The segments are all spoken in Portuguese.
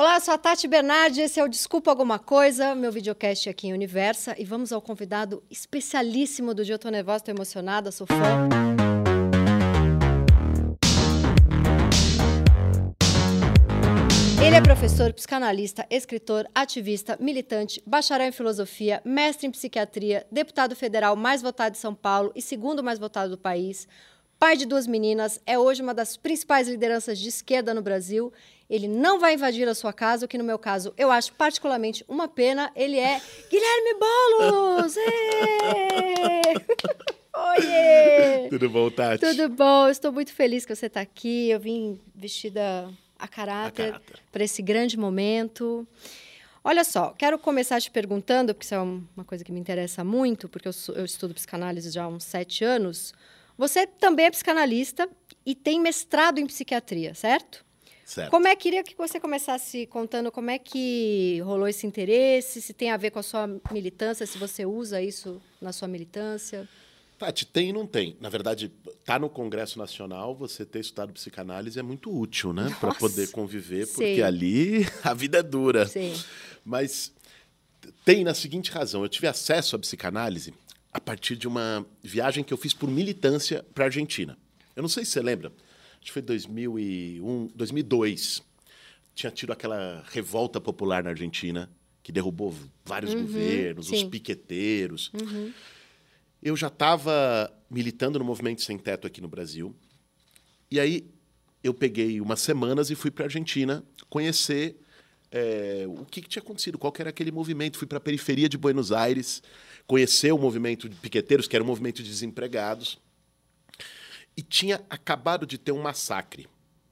Olá, sou a Tati Bernardi, esse é o Desculpa Alguma Coisa, meu videocast aqui em Universa. E vamos ao convidado especialíssimo do dia. Eu tô nervosa, tô emocionada, sou fã. Ele é professor, psicanalista, escritor, ativista, militante, bacharel em filosofia, mestre em psiquiatria, deputado federal mais votado de São Paulo e segundo mais votado do país, pai de duas meninas, é hoje uma das principais lideranças de esquerda no Brasil ele não vai invadir a sua casa, o que no meu caso eu acho particularmente uma pena. Ele é Guilherme Boulos! Oiê! Tudo bom, Tati? Tudo bom, estou muito feliz que você está aqui. Eu vim vestida a caráter, caráter. para esse grande momento. Olha só, quero começar te perguntando, porque isso é uma coisa que me interessa muito, porque eu, eu estudo psicanálise já há uns sete anos. Você também é psicanalista e tem mestrado em psiquiatria, certo? Certo. Como é queria que você começasse contando como é que rolou esse interesse, se tem a ver com a sua militância, se você usa isso na sua militância? Tati, tem e não tem. Na verdade, tá no Congresso Nacional, você ter estudado psicanálise é muito útil, né? Para poder conviver, porque Sim. ali a vida é dura. Sim. Mas tem na seguinte razão: eu tive acesso à psicanálise a partir de uma viagem que eu fiz por militância para a Argentina. Eu não sei se você lembra, acho que foi 2001, 2002. Tinha tido aquela revolta popular na Argentina, que derrubou vários uhum, governos, sim. os piqueteiros. Uhum. Eu já estava militando no movimento sem teto aqui no Brasil. E aí eu peguei umas semanas e fui para a Argentina conhecer é, o que, que, tinha acontecido, qual era aquele movimento. Fui para a periferia de Buenos Aires, conhecer o movimento de piqueteiros, que era um movimento de desempregados. E tinha acabado de ter um massacre.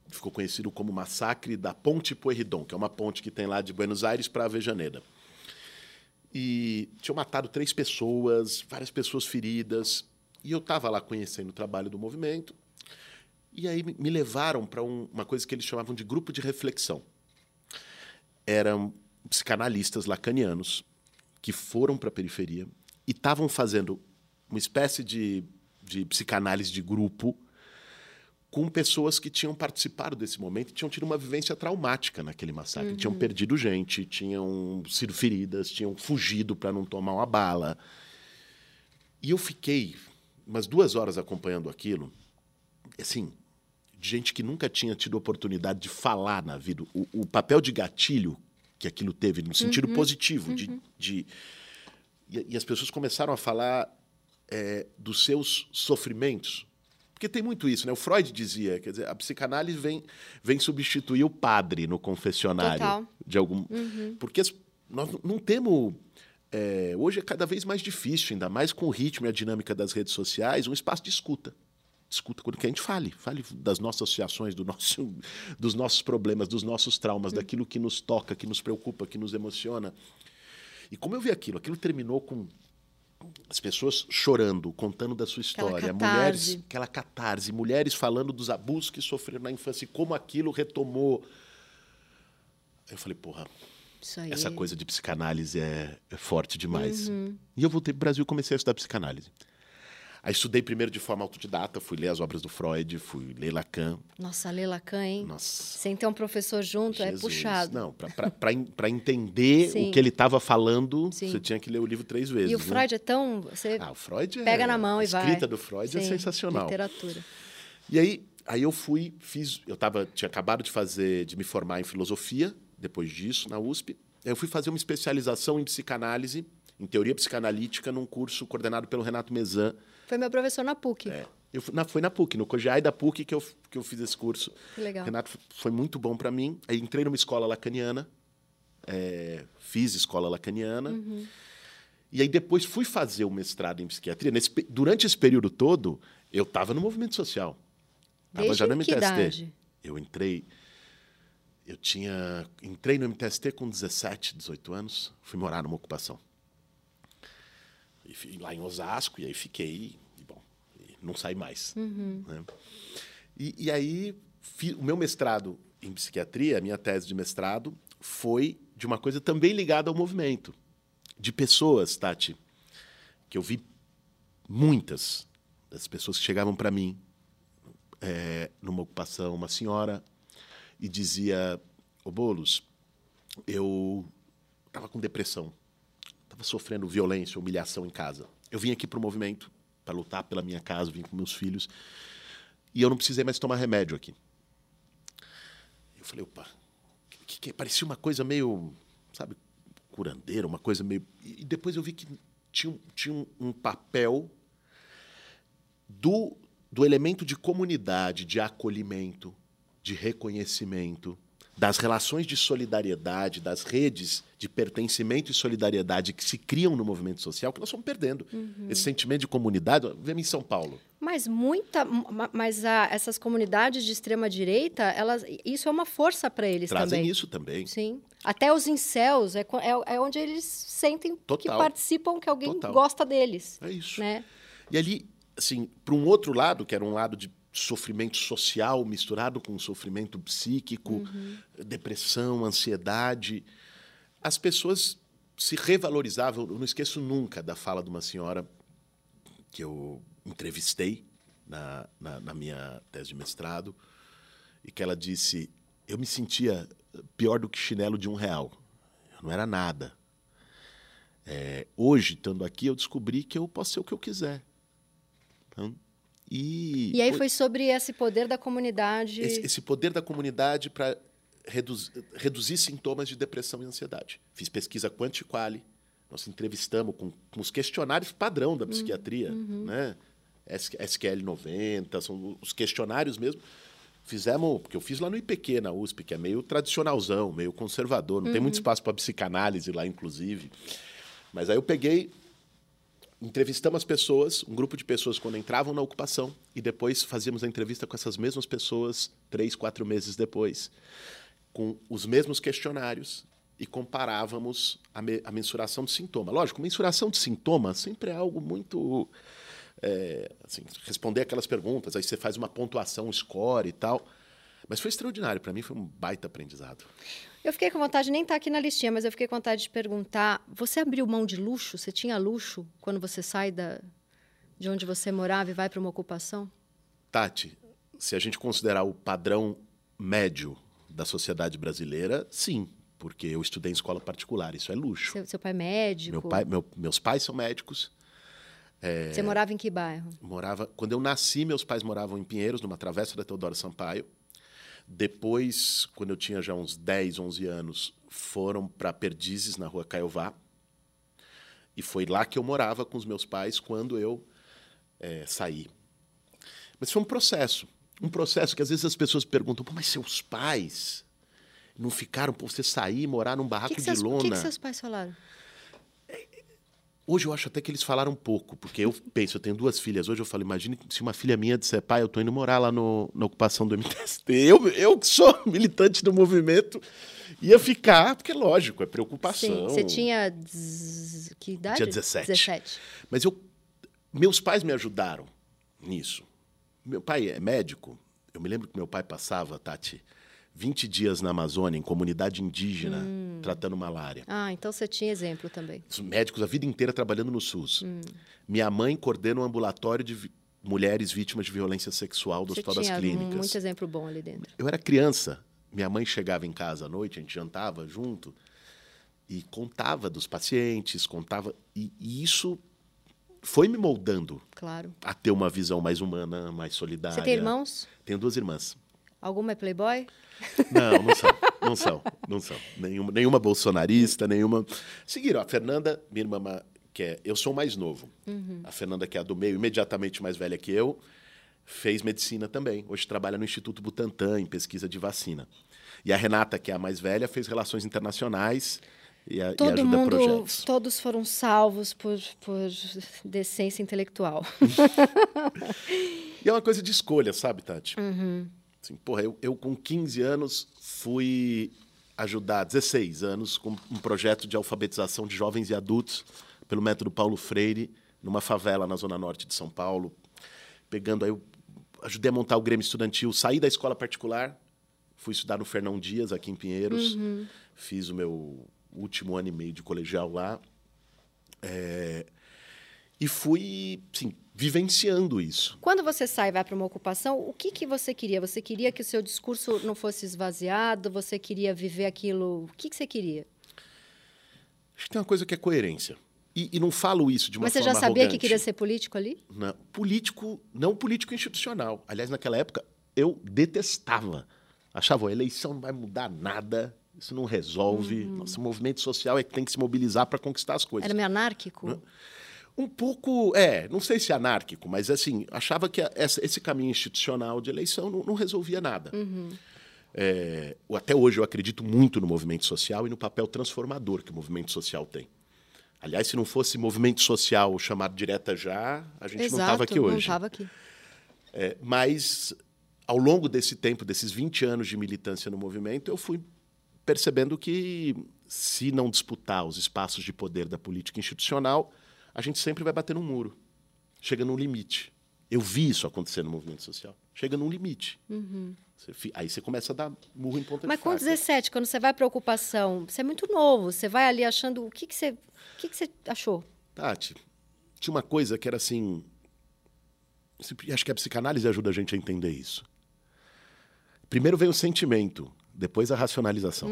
Ficou conhecido como Massacre da Ponte Pueyrredón, que é uma ponte que tem lá de Buenos Aires para Avejaneira. E tinham matado três pessoas, várias pessoas feridas. E eu estava lá conhecendo o trabalho do movimento. E aí me levaram para um, uma coisa que eles chamavam de grupo de reflexão. Eram psicanalistas lacanianos que foram para a periferia e estavam fazendo uma espécie de de psicanálise de grupo com pessoas que tinham participado desse momento e tinham tido uma vivência traumática naquele massacre. Uhum. Tinham perdido gente, tinham sido feridas, tinham fugido para não tomar uma bala. E eu fiquei umas duas horas acompanhando aquilo, assim, de gente que nunca tinha tido oportunidade de falar na vida. O, o papel de gatilho que aquilo teve, no sentido uhum. positivo, uhum. de, de e, e, as pessoas começaram a falar é, dos seus sofrimentos. Porque tem muito isso, né? O Freud dizia, quer dizer, a psicanálise vem, vem substituir o padre no confessionário Total. de algum, uhum. porque nós não temos é, hoje é cada vez mais difícil, ainda mais com o ritmo e a dinâmica das redes sociais, um espaço de escuta. Escuta quando que a gente fale, fale das nossas associações, do nosso, dos nossos problemas, dos nossos traumas, uhum. daquilo que nos toca, que nos preocupa, que nos emociona. E como eu vi aquilo, aquilo terminou com as pessoas chorando, contando da sua história, aquela mulheres, aquela catarse, mulheres falando dos abusos que sofreram na infância e como aquilo retomou. Eu falei, porra, essa coisa de psicanálise é, é forte demais. Uhum. E eu voltei para o Brasil e comecei a estudar psicanálise. Aí estudei primeiro de forma autodidata, fui ler as obras do Freud, fui ler Lacan. Nossa, ler Lacan, hein? Nossa. Sem ter um professor junto é Jesus. é puxado. Não, para entender o que ele estava falando, Sim. você tinha que ler o livro três vezes. E o né? Freud é tão. Você ah, o Freud pega é, na mão e vai. A escrita do Freud é Sim, é sensacional. Literatura. E aí, aí eu fui, fiz. Eu tava, tinha acabado de fazer, de me formar em filosofia, depois disso, na USP. Aí eu fui fazer uma especialização em psicanálise, em teoria psicanalítica, num curso coordenado pelo Renato Mezan foi meu professor na PUC. É. Eu, na, foi na PUC, no COGEAI da PUC que eu, que eu fiz esse curso. Que legal. Renato foi muito bom para mim. Aí entrei numa escola lacaniana, é, fiz escola lacaniana. Uhum. E aí depois fui fazer o mestrado em psiquiatria. Nesse, durante esse período todo, eu estava no movimento social. Estava já no MTST. Idade? Eu entrei. Eu tinha. Entrei no MTST com 17, 18 anos, fui morar numa ocupação lá em Osasco, e aí fiquei, e, bom, não saí mais. Uhum. Né? E, e, aí, o meu mestrado em psiquiatria, a minha tese de mestrado, foi de uma coisa também ligada ao movimento. De pessoas, Tati, que eu vi muitas das pessoas que chegavam para mim é, numa ocupação, uma senhora, e dizia: Ô Bolos, eu estava com depressão, estava sofrendo violência, humilhação em casa. Eu vim aqui para o movimento para lutar pela minha casa, vim com meus filhos e eu não precisei mais tomar remédio aqui. Eu falei, opa, que, que parecia uma coisa meio, sabe, curandeira, uma coisa meio. E depois eu vi que tinha, tinha um, um papel do, do elemento de comunidade, de acolhimento, de reconhecimento, das relações de solidariedade, das redes de pertencimento e solidariedade que se criam no movimento social, que nós estamos perdendo. Uhum. Esse sentimento de comunidade, vemos em São Paulo. Mas muita, mas a, essas comunidades de extrema direita, elas, isso é uma força para eles Trazem também. Trazem isso também. Sim. Até os incels é, é, é onde eles sentem Total. que participam, que alguém Total. gosta deles. É isso. Né? E ali, assim, para um outro lado, que era um lado de sofrimento social misturado com sofrimento psíquico, uhum. depressão, ansiedade. As pessoas se revalorizavam. Eu não esqueço nunca da fala de uma senhora que eu entrevistei na, na, na minha tese de mestrado e que ela disse: Eu me sentia pior do que chinelo de um real. Eu não era nada. É, hoje, estando aqui, eu descobri que eu posso ser o que eu quiser. Então, e, e aí foi sobre esse poder da comunidade. Esse, esse poder da comunidade para reduz, reduzir sintomas de depressão e ansiedade. Fiz pesquisa quanti-quali, nós entrevistamos com, com, os questionários padrão da uhum, psiquiatria, uhum. né? SQL 90, são os questionários mesmo. Fizemos, porque eu fiz lá no IPQ, na USP, que é meio tradicionalzão, meio conservador, não uhum. tem muito espaço para psicanálise lá, inclusive. Mas aí eu peguei entrevistamos as pessoas, um grupo de pessoas quando entravam na ocupação, e depois fazíamos a entrevista com essas mesmas pessoas três, quatro meses depois, com os mesmos questionários e comparávamos a, me, a mensuração de sintoma. Lógico, mensuração de sintoma sempre é algo muito é, assim, responder aquelas perguntas, aí você faz uma pontuação, score e tal. Mas foi extraordinário, para mim foi um baita aprendizado. Eu fiquei com vontade, nem tá aqui na listinha, mas eu fiquei com vontade de perguntar: você abriu mão de luxo? Você tinha luxo quando você sai da, de onde você morava e vai para uma ocupação? Tati, se a gente considerar o padrão médio da sociedade brasileira, sim, porque eu estudei em escola particular, isso é luxo. Seu, seu pai é médico? Meu pai, meu, meus pais são médicos. É, você morava em que bairro? Morava. Quando eu nasci, meus pais moravam em Pinheiros, numa travessa da Teodoro Sampaio. Depois, quando eu tinha já uns 10, 11 anos, foram para Perdizes, na rua Caiová. E foi lá que eu morava com os meus pais quando eu é, saí. Mas foi um processo. Um processo que às vezes as pessoas perguntam, mas seus pais não ficaram por você sair e morar num barraco que que de seus, lona? O que, que seus pais falaram? Hoje eu acho até que eles falaram pouco, porque eu penso, eu tenho duas filhas. Hoje eu falo, imagine se uma filha minha disser, pai, eu tô indo morar lá no, na ocupação do MTST. Eu, eu que sou militante do movimento, ia ficar, porque lógico, é preocupação. Sim, você tinha que idade? Tinha 17. 17. Mas eu, meus pais me ajudaram nisso. Meu pai é médico. Eu me lembro que meu pai passava, Tati, 20 dias na Amazônia, em comunidade indígena, hum. Tratando malária. Ah, então você tinha exemplo também. Os médicos a vida inteira trabalhando no SUS. Hum. Minha mãe coordena um ambulatório de mulheres vítimas de violência sexual do você Hospital das Clínicas. muito exemplo bom ali dentro. Eu era criança. Minha mãe chegava em casa à noite, a gente jantava junto e contava dos pacientes, contava. E, e isso foi me moldando claro. a ter uma visão mais humana, mais solidária. Você tem irmãos? Tenho duas irmãs. Alguma é playboy? Não, não são. Não são. Não são. Nenhuma, nenhuma bolsonarista, nenhuma. Seguiram. A Fernanda, minha irmã, que é. Eu sou mais novo. Uhum. A Fernanda, que é a do meio, imediatamente mais velha que eu, fez medicina também. Hoje trabalha no Instituto Butantan, em pesquisa de vacina. E a Renata, que é a mais velha, fez relações internacionais. E, a, Todo e ajuda mundo, projetos. Todos foram salvos por, por decência intelectual. e é uma coisa de escolha, sabe, Tati? Uhum. Assim, porra, eu, eu com 15 anos fui ajudar, 16 anos, com um projeto de alfabetização de jovens e adultos pelo método Paulo Freire, numa favela na zona norte de São Paulo. Pegando aí, eu ajudei a montar o Grêmio Estudantil, saí da escola particular, fui estudar no Fernão Dias, aqui em Pinheiros, uhum. fiz o meu último ano e meio de colegial lá. É... e fui, sim, vivenciando isso. Quando você sai e vai para uma ocupação, o que, que você queria? Você queria que o seu discurso não fosse esvaziado? Você queria viver aquilo? O que, que você queria? Acho que tem uma coisa que é coerência. E, e não falo isso de uma Mas você forma já sabia arrogante. que queria ser político ali? Não, político, não político institucional. Aliás, naquela época, eu detestava. Achava, a eleição não vai mudar nada, isso não resolve. Uhum. Nosso movimento social é que tem que se mobilizar para conquistar as coisas. Era meio anárquico? Não. Um pouco, é, não sei se anárquico, mas assim, achava que esse caminho institucional de eleição não, não resolvia nada. É, o- até hoje eu acredito muito no movimento social e no papel transformador que o movimento social tem. Aliás, se não fosse movimento social chamado Direta Já, a gente não estava aqui não hoje. estava aqui. É, mas, ao longo desse tempo, desses 20 anos de militância no movimento, eu fui percebendo que, se não disputar os espaços de poder da política institucional, a gente sempre vai bater num muro. Chega num limite. Eu vi isso acontecer no movimento social. Chega num limite. Você fi- aí você começa a dar murro em ponta Mas de com faca. 17, quando você vai para ocupação, você é muito novo, você vai ali achando. O que, que, você, o que, que você achou? Tati, tinha uma coisa que era assim. Acho que a psicanálise ajuda a gente a entender isso. Primeiro vem o sentimento, depois a racionalização.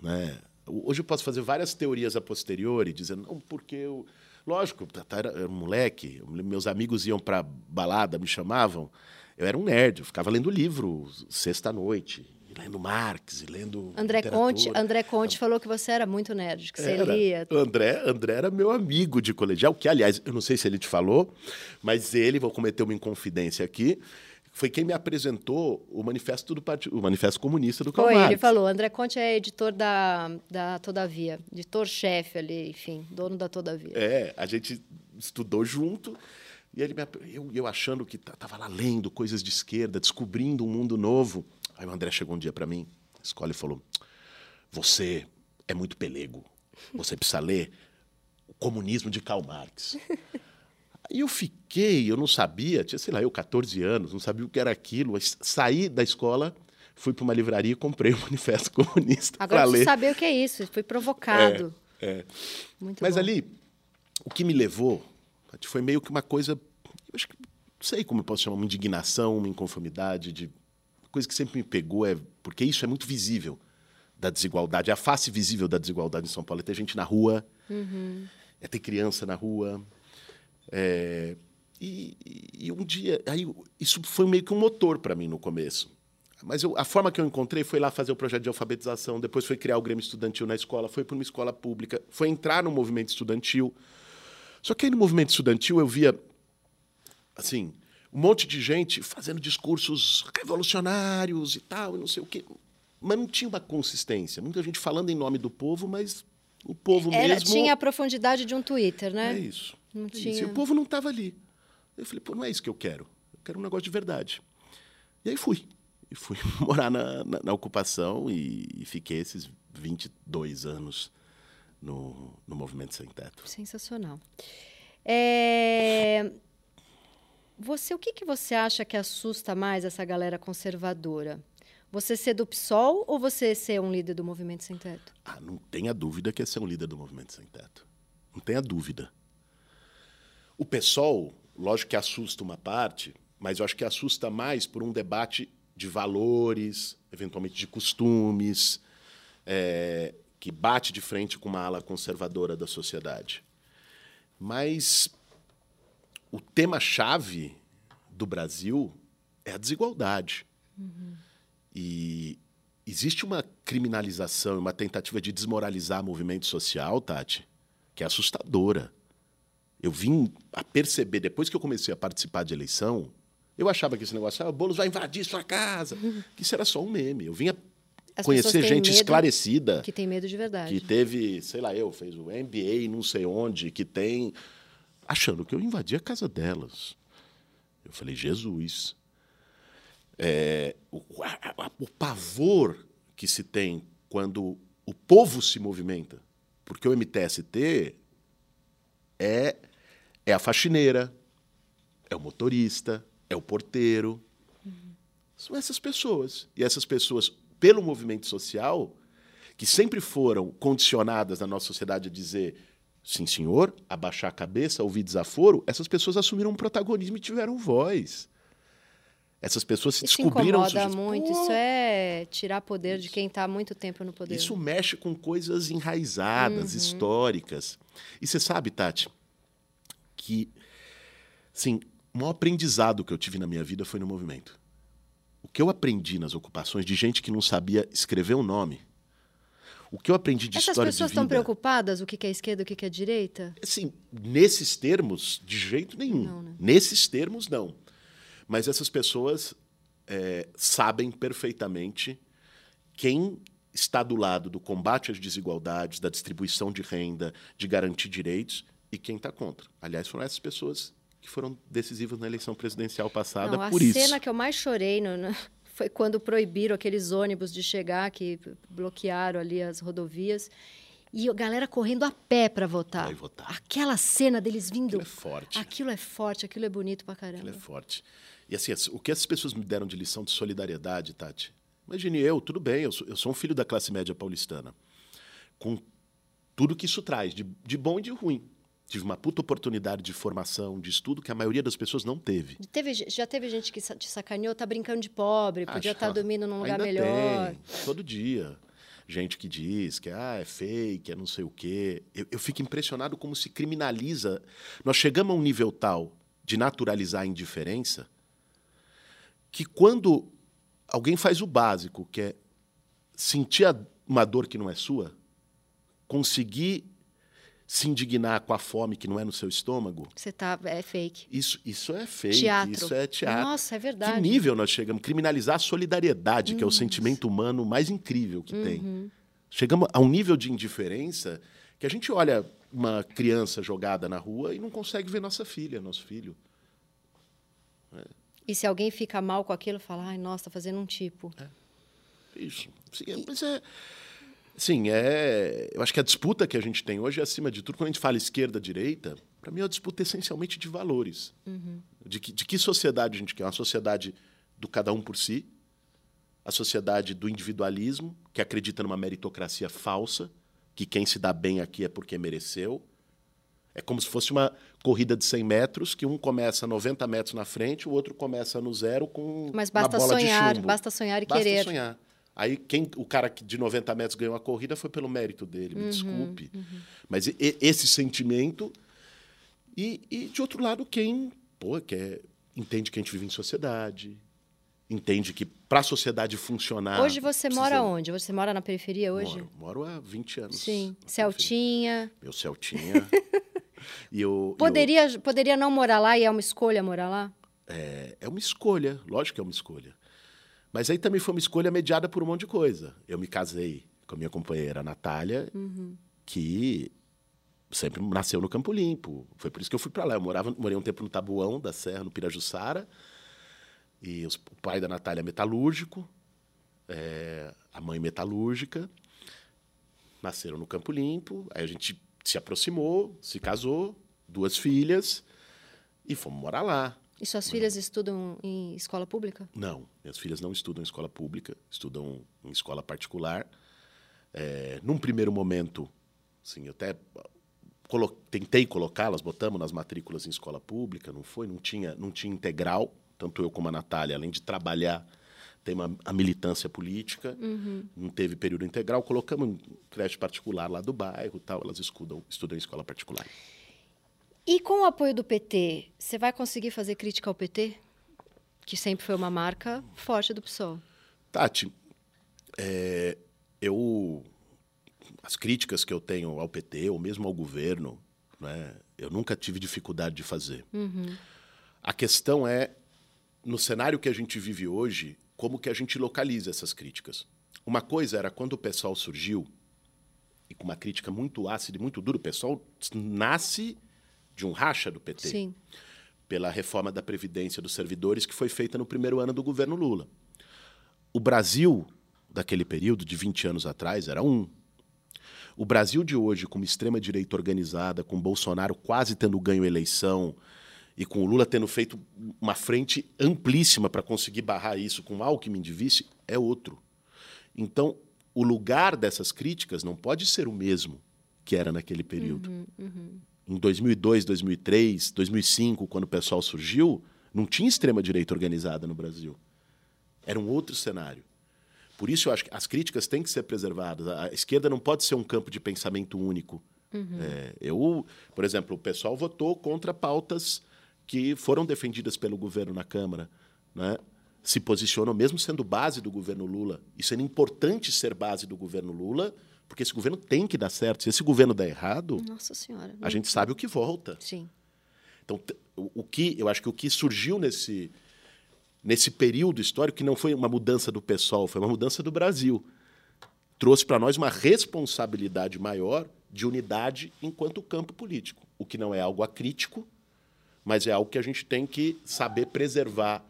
Né? Hoje eu posso fazer várias teorias a posteriori, dizendo, não, porque eu. Lógico, era, era um moleque, meus amigos iam para balada, me chamavam. Eu era um nerd, eu ficava lendo livro sexta-noite, lendo Marx, lendo. André literatura. Conte, André Conte falou que você era muito nerd, que você Era. lia. André, André era meu amigo de colegial, que, aliás, eu não sei se ele te falou, mas ele, vou cometer uma inconfidência aqui, foi quem me apresentou o manifesto do partido, o manifesto comunista do Karl Foi, ele falou. André Conte é editor da, da Todavia, editor-chefe ali, enfim, dono da Todavia. É, a gente estudou junto e ele me, eu, eu achando que estava lá lendo coisas de esquerda, descobrindo um mundo novo. Aí o André chegou um dia para mim, na escola, e falou: Você é muito pelego. Você precisa ler o comunismo de Karl Marx. Aí eu fiquei, eu não sabia, tinha, sei lá, eu 14 anos, não sabia o que era aquilo. Aí Saí da escola, fui para uma livraria e comprei o Manifesto Comunista Agora para ler. preciso saber o que é isso, foi provocado. É. Muito Mas bom. ali, o que me levou foi meio que uma coisa, eu acho que, não sei como eu posso chamar, uma indignação, uma inconformidade, de coisa que sempre me pegou, é porque isso é muito visível da desigualdade, é a face visível da desigualdade em São Paulo. É ter gente na rua, é ter criança na rua. é, e, e- um dia, aí, isso foi meio que um motor para mim no começo. Mas eu- a forma que eu encontrei foi lá fazer o projeto de alfabetização, depois foi criar o Grêmio Estudantil na escola, foi para uma escola pública, foi entrar no movimento estudantil. Só que aí no movimento estudantil eu via, assim, um monte de gente fazendo discursos revolucionários e tal, e não sei o quê. Mas não tinha uma consistência. Muita gente falando em nome do povo, mas o povo Era, mesmo. Tinha a profundidade de um Twitter, né? É isso. Não é isso. tinha. E o povo não estava ali. Eu falei, pô, não é isso que eu quero. Eu quero um negócio de verdade. E aí fui. E fui morar na, na, na ocupação e, e fiquei esses 22 anos no, no Movimento Sem Teto. Sensacional. É, Você, o que, que você acha que assusta mais essa galera conservadora? Você ser do PSOL ou você ser um líder do Movimento Sem Teto? Ah, não tenha dúvida que é ser um líder do Movimento Sem Teto. Não tenha dúvida. O PSOL, lógico que assusta uma parte, mas eu acho que assusta mais por um debate de valores, eventualmente de costumes, é, que bate de frente com uma ala conservadora da sociedade. Mas o tema-chave do Brasil é a desigualdade. E existe uma criminalização, uma tentativa de desmoralizar movimento social, Tati, que é assustadora. Eu vim a perceber, depois que eu comecei a participar de eleição, eu achava que esse negócio, ah, o Boulos vai invadir sua casa, que isso era só um meme. Eu vinha As conhecer gente esclarecida Que tem medo de verdade. que teve, sei lá, eu, fez o MBA não sei onde, que tem. achando que eu invadi a casa delas. Eu falei, Jesus. É, o, a- a- o pavor que se tem quando o povo se movimenta. Porque o MTST é, é a faxineira, é o motorista, é o porteiro. São essas pessoas. E essas pessoas, pelo movimento social, que sempre foram condicionadas na nossa sociedade a dizer sim senhor, abaixar a cabeça, ouvir desaforo, essas pessoas assumiram um protagonismo e tiveram voz. Essas pessoas se Isso descobriram incomoda sujeitos. muito. Pô, Isso é tirar poder de quem está há muito tempo no poder. Isso mexe com coisas enraizadas, históricas. E você sabe, Tati, que assim, o maior aprendizado que eu tive na minha vida foi no movimento. O que eu aprendi nas ocupações de gente que não sabia escrever o nome. O que eu aprendi de Essas história pessoas de vida. estão preocupadas o que é esquerda, o que que é direita? Assim, nesses termos, de jeito nenhum. Não, né? Nesses termos, não. Mas essas pessoas é, sabem perfeitamente quem está do lado do combate às desigualdades, da distribuição de renda, de garantir direitos e quem está contra. Aliás, foram essas pessoas que foram decisivas na eleição presidencial passada Não, a por isso. cena que eu mais chorei no- no- foi quando proibiram aqueles ônibus de chegar, que bloquearam ali as rodovias. E a galera correndo a pé para votar. Votar. Aquela cena deles vindo. Aquilo é forte. Aquilo é forte, aquilo é bonito pra Aquilo caramba. é forte. E assim, as- o que essas pessoas me deram de lição de solidariedade, Tati? Imagine eu, tudo bem, eu sou, eu sou um filho da classe média paulistana. Com tudo que isso traz, de, de bom e de ruim. Tive uma puta oportunidade de formação, de estudo, que a maioria das pessoas não teve. Teve, já teve gente que te sacaneou, tá brincando de pobre, podia Acho- estar dormindo num lugar melhor. Tem, todo dia. Gente que diz que ah, é fake, é não sei o quê. Eu, eu fico impressionado como se criminaliza. Nós chegamos a um nível tal de naturalizar a indiferença que quando alguém faz o básico, que é sentir uma dor que não é sua, conseguir se indignar com a fome que não é no seu estômago, Você tá. É fake. isso, isso é fake, Teatro. isso é teatro. Nossa, é Que verdade. nível nós chegamos? Criminalizar a solidariedade, que é o sentimento humano mais incrível que Uhum. tem. Chegamos a um nível de indiferença que a gente olha uma criança jogada na rua e não consegue ver nossa filha, nosso filho. E se alguém fica mal com aquilo, fala, ai, nossa, tá fazendo um tipo. Isso. Sim, é- mas é. Sim, é. Eu acho que a disputa que a gente tem hoje, acima de tudo, quando a gente fala esquerda-direita, para mim é uma disputa essencialmente de valores. De, que, de que sociedade a gente quer? Uma sociedade do cada um por si, a sociedade do individualismo, que acredita numa meritocracia falsa, que quem se dá bem aqui é porque mereceu. É como se fosse uma corrida de 100 metros, que um começa 90 metros na frente, o outro começa no zero com Mas uma basta bola de sonhar, chumbo. basta sonhar e Basta querer. sonhar. Aí quem, o cara que de 90 metros ganhou a corrida foi pelo mérito dele, Uhum, me desculpe. Mas e- esse sentimento. E, e, de outro lado, quem pô, quer, entende que a gente vive em sociedade, entende que para a sociedade funcionar. hoje você precisa- mora onde? Você mora na periferia hoje? Moro, moro há 20 anos. Sim. periferia. Celtinha. Meu Celtinha. e eu, e eu- Poderia, poderia não morar lá e é uma escolha morar lá? É, é uma escolha, lógico que é uma escolha. Mas aí também foi uma escolha mediada por um monte de coisa. Eu me casei com a minha companheira Natália, que sempre nasceu no Campo Limpo. Foi por isso que eu fui para lá. Eu morava, morei um tempo no Tabuão da Serra, no Pirajussara. E os- o pai da Natália é metalúrgico, é, a mãe metalúrgica. Nasceram no Campo Limpo. Aí a gente se aproximou, se casou, duas filhas, e fomos morar lá. E suas filhas estudam em escola pública? Não, minhas filhas não estudam em escola pública, estudam em escola particular. É, num primeiro momento, assim, eu até colo- tentei colocá-las, botamos nas matrículas em escola pública, não foi, não tinha, não tinha integral, tanto eu como a Natália, além de trabalhar, tem uma, a militância política, não teve período integral, colocamos em creche particular lá do bairro, tal, elas estudam, estudam em escola particular. E com o apoio do PT, você vai conseguir fazer crítica ao PT? Que sempre foi uma marca forte do PSOL. Tati, é, eu as críticas que eu tenho ao PT ou mesmo ao governo, né, eu nunca tive dificuldade de fazer. A questão é no cenário que a gente vive hoje, como que a gente localiza essas críticas. Uma coisa era quando o pessoal surgiu e com uma crítica muito ácida e muito dura, o pessoal nasce de um racha do PT Sim. pela reforma da Previdência dos servidores que foi feita no primeiro ano do governo Lula. O Brasil daquele período, de 20 anos atrás, era um. O Brasil de hoje, com uma extrema-direita organizada, com Bolsonaro quase tendo ganho eleição e com o Lula tendo feito uma frente amplíssima para conseguir barrar isso com Alckmin de vice, é outro. Então, o lugar dessas críticas não pode ser o mesmo que era naquele período. Uhum, uhum. Em 2002, 2003, 2005, quando o pessoal surgiu, não tinha extrema-direita organizada no Brasil. Era um outro cenário. Por isso, eu acho que as críticas têm que ser preservadas. A esquerda não pode ser um campo de pensamento único. Uhum. É, eu, por exemplo, o pessoal votou contra pautas que foram defendidas pelo governo na Câmara. Né? Se posicionam, mesmo sendo base do governo Lula, e sendo importante ser base do governo Lula, porque esse governo tem que dar certo. Se esse governo der errado, Nossa Senhora, a gente sabe o que volta. Sim. Então, o que eu acho que o que surgiu nesse nesse período histórico que não foi uma mudança do PSOL, foi uma mudança do Brasil, trouxe para nós uma responsabilidade maior de unidade enquanto campo político, o que não é algo acrítico, mas é algo que a gente tem que saber preservar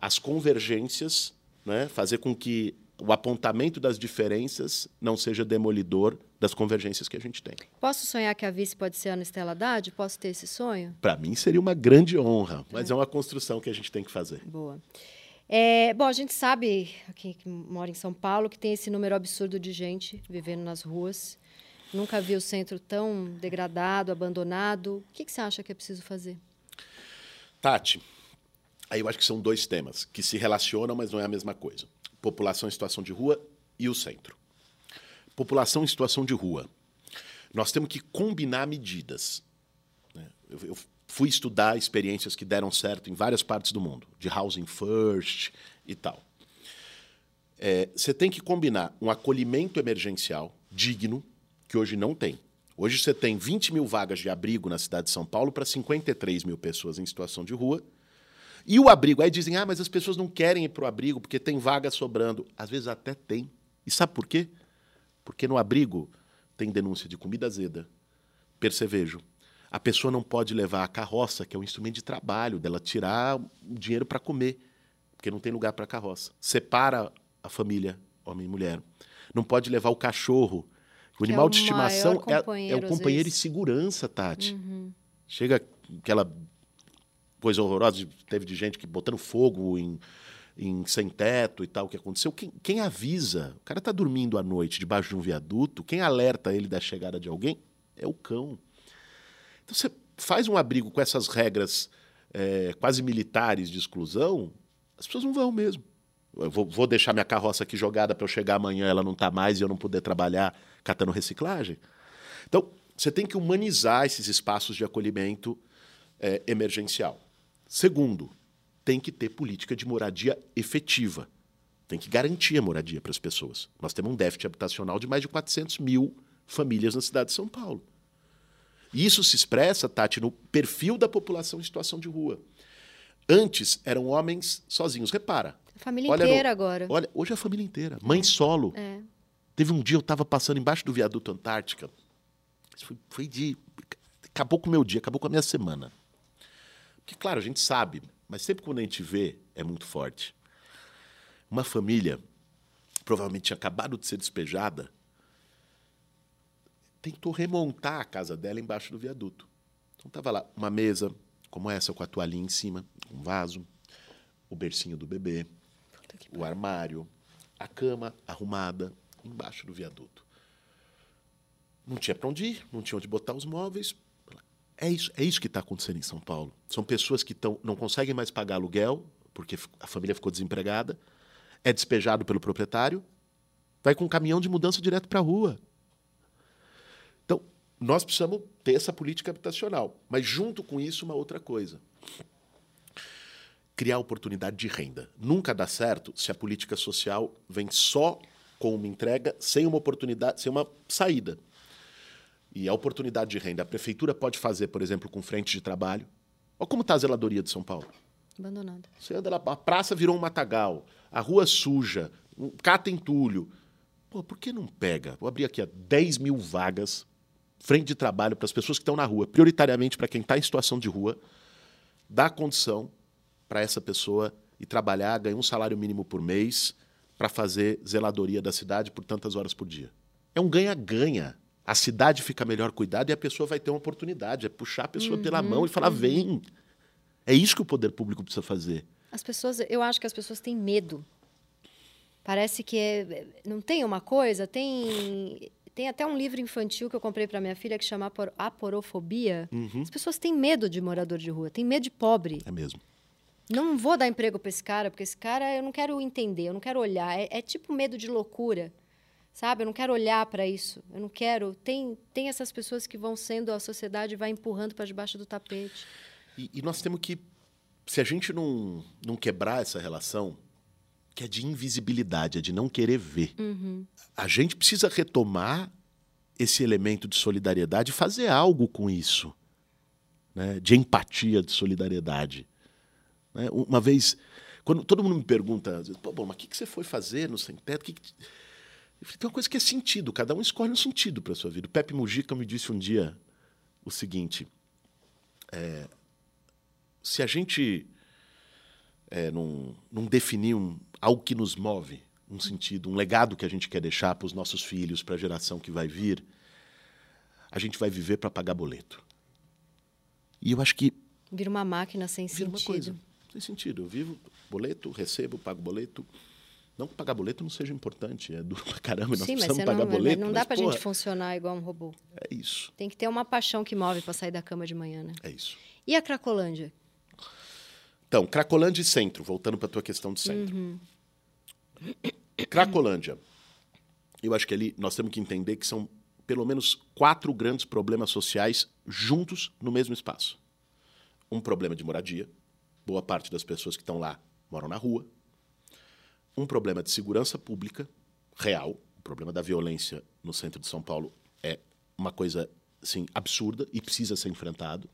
as convergências, né? fazer com que o apontamento das diferenças não seja demolidor das convergências que a gente tem. Posso sonhar que a vice pode ser a Ana Estela Haddad? Posso ter esse sonho? Para mim seria uma grande honra, mas é. é uma construção que a gente tem que fazer. Boa. É, bom, a gente sabe, aqui que mora em São Paulo, que tem esse número absurdo de gente vivendo nas ruas. Nunca vi o centro tão degradado, abandonado. O que, que você acha que é preciso fazer? Tati, aí eu acho que são dois temas que se relacionam, mas não é a mesma coisa população em situação de rua e o centro. População em situação de rua. Nós temos que combinar medidas. Né? Eu fui estudar experiências que deram certo em várias partes do mundo, de housing first e tal. É, você tem que combinar um acolhimento emergencial digno, que hoje não tem. Hoje você tem 20 mil vagas de abrigo na cidade de São Paulo para 53 mil pessoas em situação de rua e o abrigo? Aí dizem, ah, mas as pessoas não querem ir para o abrigo porque tem vaga sobrando. Às vezes até tem. E sabe por quê? Porque no abrigo tem denúncia de comida azeda, percevejo. A pessoa não pode levar a carroça, que é um instrumento de trabalho, dela tirar o dinheiro para comer, porque não tem lugar para a carroça. Separa a família, homem e mulher. Não pode levar o cachorro. O animal é o de estimação é, é, o companheiro e segurança, Tati. Uhum. Chega aquela coisa horrorosa, teve de gente que botando fogo em, em sem teto e tal, o que aconteceu. Quem, quem avisa? O cara está dormindo à noite debaixo de um viaduto, quem alerta ele da chegada de alguém é o cão. Então você faz um abrigo com essas regras é, quase militares de exclusão, as pessoas não vão mesmo. Eu vou, vou deixar minha carroça aqui jogada para eu chegar amanhã, ela não está mais e eu não poder trabalhar catando reciclagem. Então, você tem que humanizar esses espaços de acolhimento é, emergencial. Segundo, tem que ter política de moradia efetiva. Tem que garantir a moradia para as pessoas. Nós temos um déficit habitacional de mais de 400 mil famílias na cidade de São Paulo. E isso se expressa, Tati, no perfil da população em situação de rua. Antes eram homens sozinhos. Repara. A família inteira no, agora. Olha, hoje é a família inteira. Mãe é. solo. É. Teve um dia eu estava passando embaixo do viaduto Antártica. Foi, foi de. Acabou com o meu dia, acabou com a minha semana. Que, claro, a gente sabe, mas sempre quando a gente vê, é muito forte. Uma família, provavelmente tinha acabado de ser despejada, tentou remontar a casa dela embaixo do viaduto. Então estava lá uma mesa, como essa, com a toalhinha em cima, um vaso, o bercinho do bebê, o armário, a cama arrumada embaixo do viaduto. Não tinha para onde ir, não tinha onde botar os móveis, é isso, é isso que está acontecendo em São Paulo. São pessoas que tão, não conseguem mais pagar aluguel, porque a família ficou desempregada, é despejado pelo proprietário, vai com um caminhão de mudança direto para a rua. Então, nós precisamos ter essa política habitacional. Mas, junto com isso, uma outra coisa. Criar oportunidade de renda. Nunca dá certo se a política social vem só com uma entrega, sem uma oportunidade, sem uma saída e a oportunidade de renda, a prefeitura pode fazer, por exemplo, com frente de trabalho. Olha como está a zeladoria de São Paulo. Abandonada. Você anda lá, a praça virou um matagal, a rua suja, um cata entulho. Pô, por que não pega? Vou abrir aqui ó, 10 mil vagas, frente de trabalho para as pessoas que estão na rua, prioritariamente para quem está em situação de rua, dá condição para essa pessoa ir trabalhar, ganhar um salário mínimo por mês para fazer zeladoria da cidade por tantas horas por dia. É um ganha-ganha a cidade fica melhor cuidada e a pessoa vai ter uma oportunidade. É puxar a pessoa uhum, pela mão e falar: uhum. vem. É isso que o poder público precisa fazer. As pessoas, eu acho que as pessoas têm medo. Parece que é, não tem uma coisa, tem tem até um livro infantil que eu comprei para minha filha que chama Apor- Aporofobia. Uhum. As pessoas têm medo de morador de rua, têm medo de pobre. É mesmo. Não vou dar emprego para esse cara, porque esse cara eu não quero entender, eu não quero olhar. É, é tipo medo de loucura, sabe? Eu não quero olhar para isso. Eu não quero. Tem, tem essas pessoas que vão sendo, a sociedade vai empurrando para debaixo do tapete. E, e nós temos que, se a gente não, não quebrar essa relação, que é de invisibilidade, é de não querer ver, a gente precisa retomar esse elemento de solidariedade e fazer algo com isso, né? de empatia, de solidariedade. né? Uma vez, quando todo mundo me pergunta, Pô, bom, mas o que, que você foi fazer no Sem Teto? Que que... Eu falei, tem uma coisa que é sentido, cada um escolhe um sentido para a sua vida. O Pepe Mujica me disse um dia o seguinte: se a gente é, não, não definir um, algo que nos move, um sentido, um legado que a gente quer deixar para os nossos filhos, para a geração que vai vir, a gente vai viver para pagar boleto. E eu acho que Vira uma máquina sem vira uma sentido. coisa. Tem sentido. Eu vivo boleto, recebo, pago boleto. Não que pagar boleto não seja importante, é duro pra caramba, nós Sim, mas precisamos você pagar não, boleto. não dá mas, pra porra, gente funcionar igual um robô. É isso, Tem que ter uma paixão que move para sair da cama de manhã, né? é isso. E a Cracolândia? Então, Cracolândia e centro, voltando para a tua questão de centro. Cracolândia. Eu acho que ali nós temos que entender que são pelo menos quatro grandes problemas sociais juntos no mesmo espaço. Um problema de moradia. Boa parte das pessoas que estão lá moram na rua. Um problema de segurança pública real. O problema da violência no centro de São Paulo é uma coisa assim, absurda e precisa ser enfrentado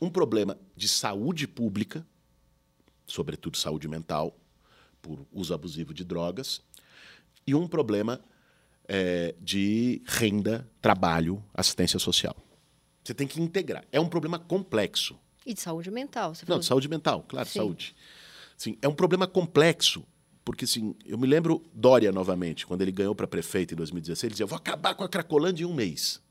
um problema de saúde pública, sobretudo saúde mental, por uso abusivo de drogas, e um problema eh, de renda, trabalho, assistência social. Você tem que integrar. É um problema complexo. E de saúde mental. Você Não, de saúde mental, claro, Sim. saúde. Sim, é um problema complexo, porque assim, eu me lembro Dória novamente, quando ele ganhou para prefeito em 2016, ele dizia: "Eu vou acabar com a Cracolândia em um mês".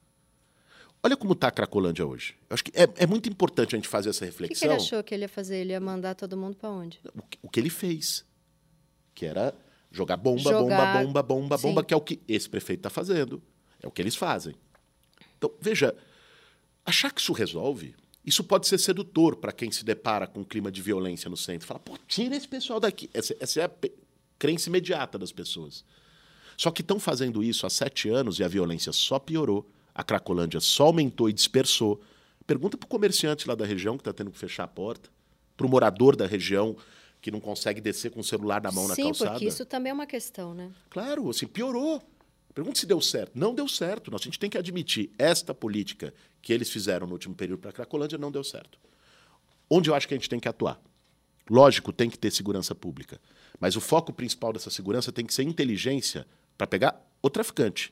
Olha como está a Cracolândia hoje. Eu acho que é, é muito importante a gente fazer essa O que, que reflexão. ele achou que ele ia fazer? Ele ia mandar todo mundo para onde? o que, o que ele fez, que era jogar bomba, Jogar- bomba, bomba, bomba, bomba, Sim. que é o que esse prefeito está fazendo. É o que eles fazem. Então, veja, achar que isso resolve, isso pode ser sedutor para quem se depara com um clima de violência no centro. Fala, pô, tira esse pessoal daqui. Essa, essa é a crença imediata das pessoas. Só que estão fazendo isso há sete anos e a violência só piorou, a Cracolândia só aumentou e dispersou. Pergunta para o comerciante lá da região que está tendo que fechar a porta, para o morador da região que não consegue descer com o celular na mão na Sim, calçada. porque isso também é uma questão, né? Claro, assim, piorou. Pergunta se deu certo. Não deu certo. Nós, a gente tem que admitir, esta política que eles fizeram no último período para a Cracolândia não deu certo. Onde eu acho que a gente tem que atuar? Lógico, tem que ter segurança pública. Mas o foco principal dessa segurança tem que ser inteligência para pegar o traficante.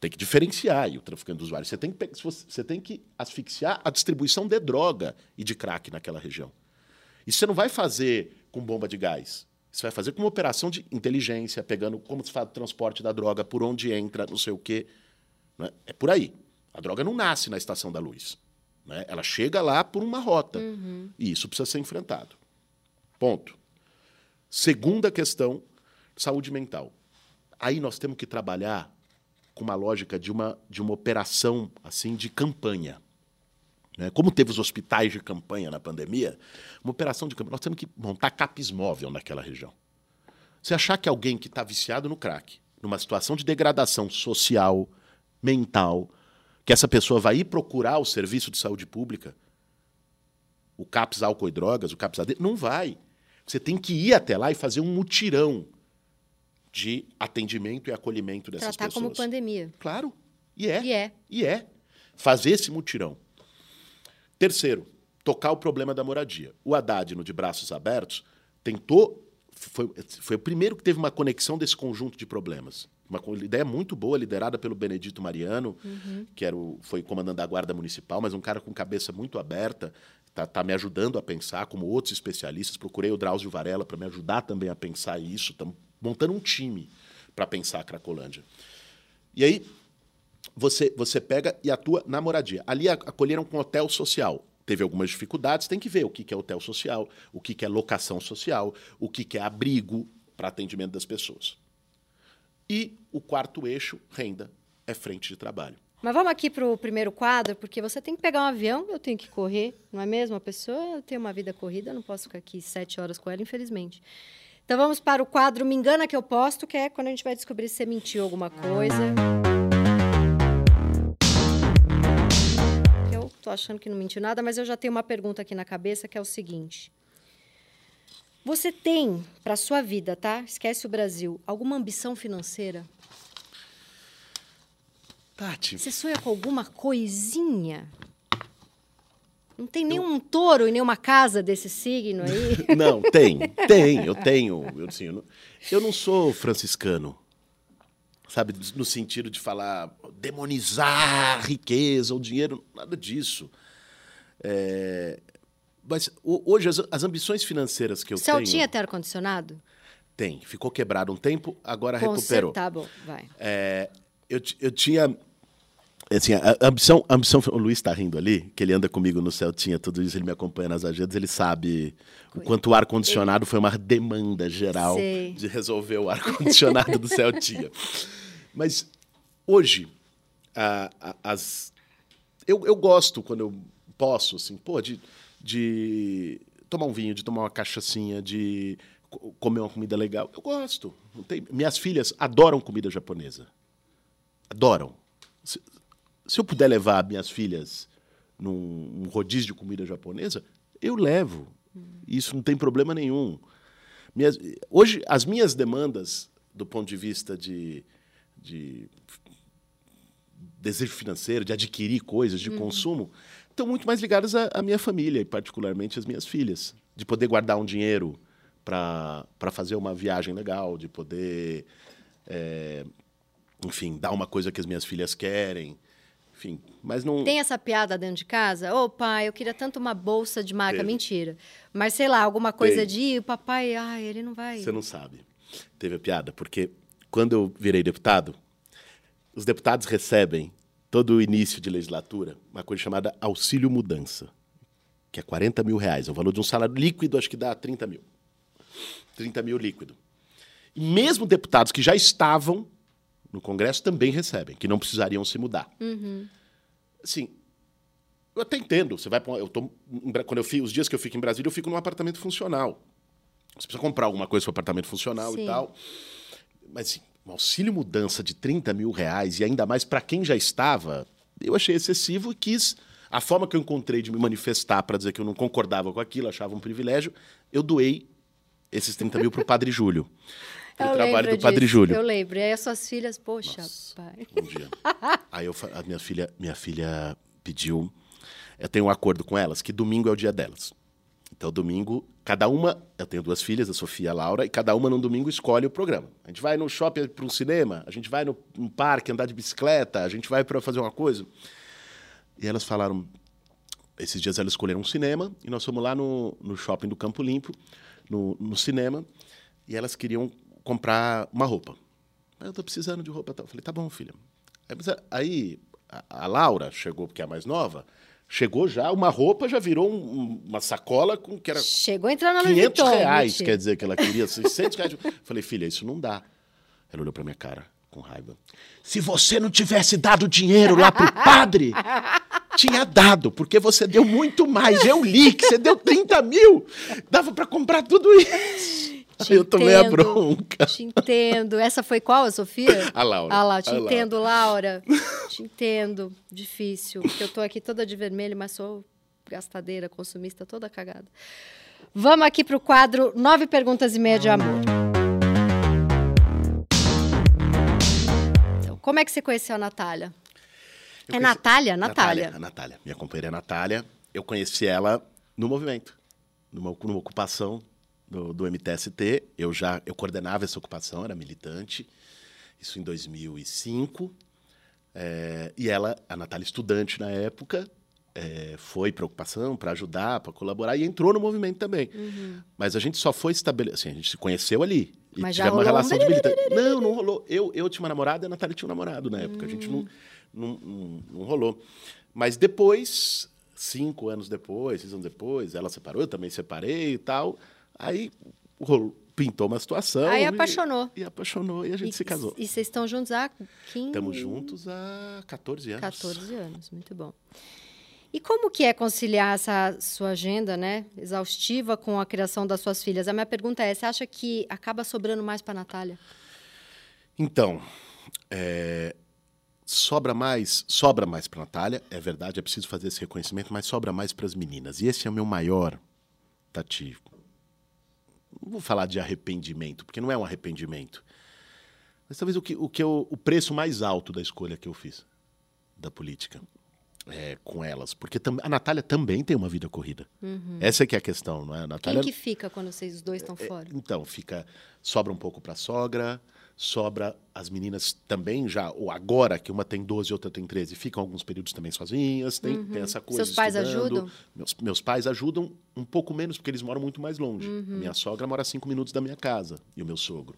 Tem que diferenciar o traficante dos usuários. Você tem, que, você tem que asfixiar a distribuição de droga e de crack naquela região. Isso você não vai fazer com bomba de gás. Você vai fazer com uma operação de inteligência, pegando como se faz o transporte da droga, por onde entra, não sei o quê. né? É por aí. A droga não nasce na estação da luz. né? Ela chega lá por uma rota. E isso precisa ser enfrentado. Ponto. Segunda questão, saúde mental. Aí nós temos que trabalhar com uma lógica de uma, de uma operação assim de campanha. né? Como teve os hospitais de campanha na pandemia, uma operação de campanha, nós temos que montar capis móvel naquela região. Você achar que alguém que está viciado no crack, numa situação de degradação social, mental, que essa pessoa vai ir procurar o serviço de saúde pública, o CAPS álcool e drogas, o CAPS AD, não vai. Você tem que ir até lá e fazer um mutirão de atendimento e acolhimento dessas Tratar pessoas. como pandemia. Claro. E é. E é. E é. Fazer esse mutirão. Terceiro, tocar o problema da moradia. O Haddad, no De Braços Abertos, tentou. Foi, foi o primeiro que teve uma conexão desse conjunto de problemas. Uma ideia muito boa, liderada pelo Benedito Mariano, que era o, foi comandante da Guarda Municipal, mas um cara com cabeça muito aberta, está tá me ajudando a pensar, como outros especialistas. Procurei o Drauzio Varela para me ajudar também a pensar isso. Estamos montando um time para pensar a Cracolândia. E aí, você, você pega e atua na moradia. Ali acolheram com hotel social. Teve algumas dificuldades, tem que ver o que é hotel social, o que é locação social, o que é abrigo para atendimento das pessoas. E o quarto eixo, renda, é frente de trabalho. Mas vamos aqui para o primeiro quadro, porque você tem que pegar um avião, eu tenho que correr, não é mesmo? A pessoa tem uma vida corrida, eu não posso ficar aqui sete horas com ela, infelizmente. Então vamos para o quadro Me Engana Que Eu Posto, que é quando a gente vai descobrir se você mentiu alguma coisa. Eu tô achando que não mentiu nada, mas eu já tenho uma pergunta aqui na cabeça que é o seguinte. Você tem para sua vida, tá? Esquece o Brasil, alguma ambição financeira? Tati. Você sonha com alguma coisinha? Não tem nenhum eu... touro em nenhuma casa desse signo aí? Não, tem, tem, eu tenho. Eu, assim, eu, não, eu não sou franciscano, sabe? No sentido de falar, demonizar a riqueza, o dinheiro, nada disso. É, mas hoje, as, as, ambições financeiras que eu Céu tenho... tinha ter ar-condicionado? Tem. Ficou quebrado um tempo, agora recuperou. Tá bom, vai. É, eu, eu tinha assim, a ambição, a ambição, o Luiz está rindo ali, que ele anda comigo no céu, tinha tudo isso, ele me acompanha nas agendas, ele sabe o quanto o ar-condicionado foi uma demanda geral Sei. de resolver o ar-condicionado do céu tinha. Mas hoje, a, a, as, eu, eu gosto quando eu posso, assim, pô, de, de tomar um vinho, de tomar uma cachaçinha, de comer uma comida legal. Eu gosto. Tem, minhas filhas adoram comida japonesa. Adoram se eu puder levar minhas filhas num, rodízio de comida japonesa, eu levo. Isso não tem problema nenhum. Minhas, hoje, as minhas demandas, do ponto de vista de, de desejo financeiro, de adquirir coisas, de uhum. consumo, estão muito mais ligadas à, à, minha família, e particularmente às minhas filhas. De poder guardar um dinheiro para fazer uma viagem legal, de poder, é, enfim, dar uma coisa que as minhas filhas querem enfim, mas não. Tem essa piada dentro de casa? Ô, oh, pai, eu queria tanto uma bolsa de marca. Teve. Mentira. Mas sei lá, alguma coisa Tem. de o papai, ai, ele não vai. Você não sabe. Teve a piada, porque quando eu virei deputado, os deputados recebem, todo o início de legislatura, uma coisa chamada auxílio mudança, que é 40 mil reais. É o valor de um salário líquido, acho que dá 30 mil. 30 mil líquido. E mesmo deputados que já estavam no Congresso também recebem, que não precisariam se mudar. Uhum. Assim, eu até entendo. Você vai eu tô, quando eu fico, os dias que eu fico em Brasília, eu fico num apartamento funcional. Você precisa comprar alguma coisa para o apartamento funcional Sim. e tal. Mas assim, um auxílio mudança de 30 mil reais, e ainda mais para quem já estava, eu achei excessivo e quis. A forma que eu encontrei de me manifestar para dizer que eu não concordava com aquilo, achava um privilégio, eu doei esses 30 mil para o Padre Júlio eu trabalho do Padre Júlio. Eu lembro. E aí as suas filhas, poxa, Nossa, pai. Um dia. aí eu, a minha filha, minha filha pediu. Eu tenho um acordo com elas que domingo é o dia delas. Então, domingo, cada uma. Eu tenho duas filhas, a Sofia e a Laura, e cada uma no domingo escolhe o programa. A gente vai no shopping para um cinema, a gente vai no, no parque andar de bicicleta, a gente vai para fazer uma coisa. E elas falaram. Esses dias elas escolheram um cinema, e nós fomos lá no, no shopping do Campo Limpo, no, no cinema, e elas queriam comprar uma roupa. Eu estou precisando de roupa. Eu falei, tá bom, filha. Aí a, Laura chegou, porque é a mais nova, chegou já, uma roupa já virou um, uma sacola com que era. Chegou a entrar na 500 reais, quer dizer, que ela queria 600 reais. falei, filha, isso não dá. Ela olhou para minha cara com raiva. Se você não tivesse dado dinheiro lá pro padre, tinha dado, porque você deu muito mais. Eu li que você deu 30 mil. Dava para comprar tudo isso. Te eu tomei a bronca. Te entendo. Essa foi qual, a Sofia? A Laura. Ah lá, te a entendo, Laura. Laura. te entendo. Difícil. Porque eu tô aqui toda de vermelho, mas sou gastadeira, consumista, toda cagada. Vamos aqui para o quadro Nove Perguntas e Meia de Amor. Então, como é que você conheceu a Natália? Eu é conheci... Natália? Natália? Natália. Minha companheira é Natália. Eu conheci ela no movimento, numa, numa ocupação do, do MTST. Eu já eu coordenava essa ocupação, era militante, isso em 2005. É, e ela, a Natália, estudante na época, é, foi para ocupação para ajudar, para colaborar e entrou no movimento também. Uhum. Mas a gente só foi estabelecer, assim, a gente se conheceu ali. E Mas tivemos uma relação de militante. Não, não rolou. Eu, eu tinha uma namorada e a Natália tinha um namorado na época. Uhum. A gente não, não, não, não rolou. Mas depois, cinco anos depois, seis anos depois, ela separou, eu também separei e tal. Aí, rolou, pintou uma situação. Aí e- apaixonou. E, apaixonou e a gente E- se casou. E vocês estão juntos há 15... Estamos juntos há 14 anos. 14 anos, muito bom. E como que é conciliar essa sua agenda, né, exaustiva com a criação das suas filhas? A minha pergunta é, você acha que acaba sobrando mais para Natália? Então, é, sobra mais, sobra mais para Natália, é verdade, é preciso fazer esse reconhecimento, mas sobra mais para as meninas. E esse é o meu maior, Tati. Não vou falar de arrependimento, porque não é um arrependimento. Mas talvez o que, o que eu, o preço mais alto da escolha que eu fiz da política é, com elas, porque a Natália também tem uma vida corrida. Essa é que é a questão, não é? A Quem Natália que fica quando vocês dois estão fora? então, fica sobra um pouco para a sogra, sobra as meninas também já, ou agora que uma tem 12 e outra tem 13, ficam alguns períodos também sozinhas, tem, tem essa coisa. Uhum. Seus pais ajudam? Meus, meus pais ajudam um pouco menos, porque eles moram muito mais longe. Uhum. Minha sogra mora a cinco minutos da minha casa, e o meu sogro.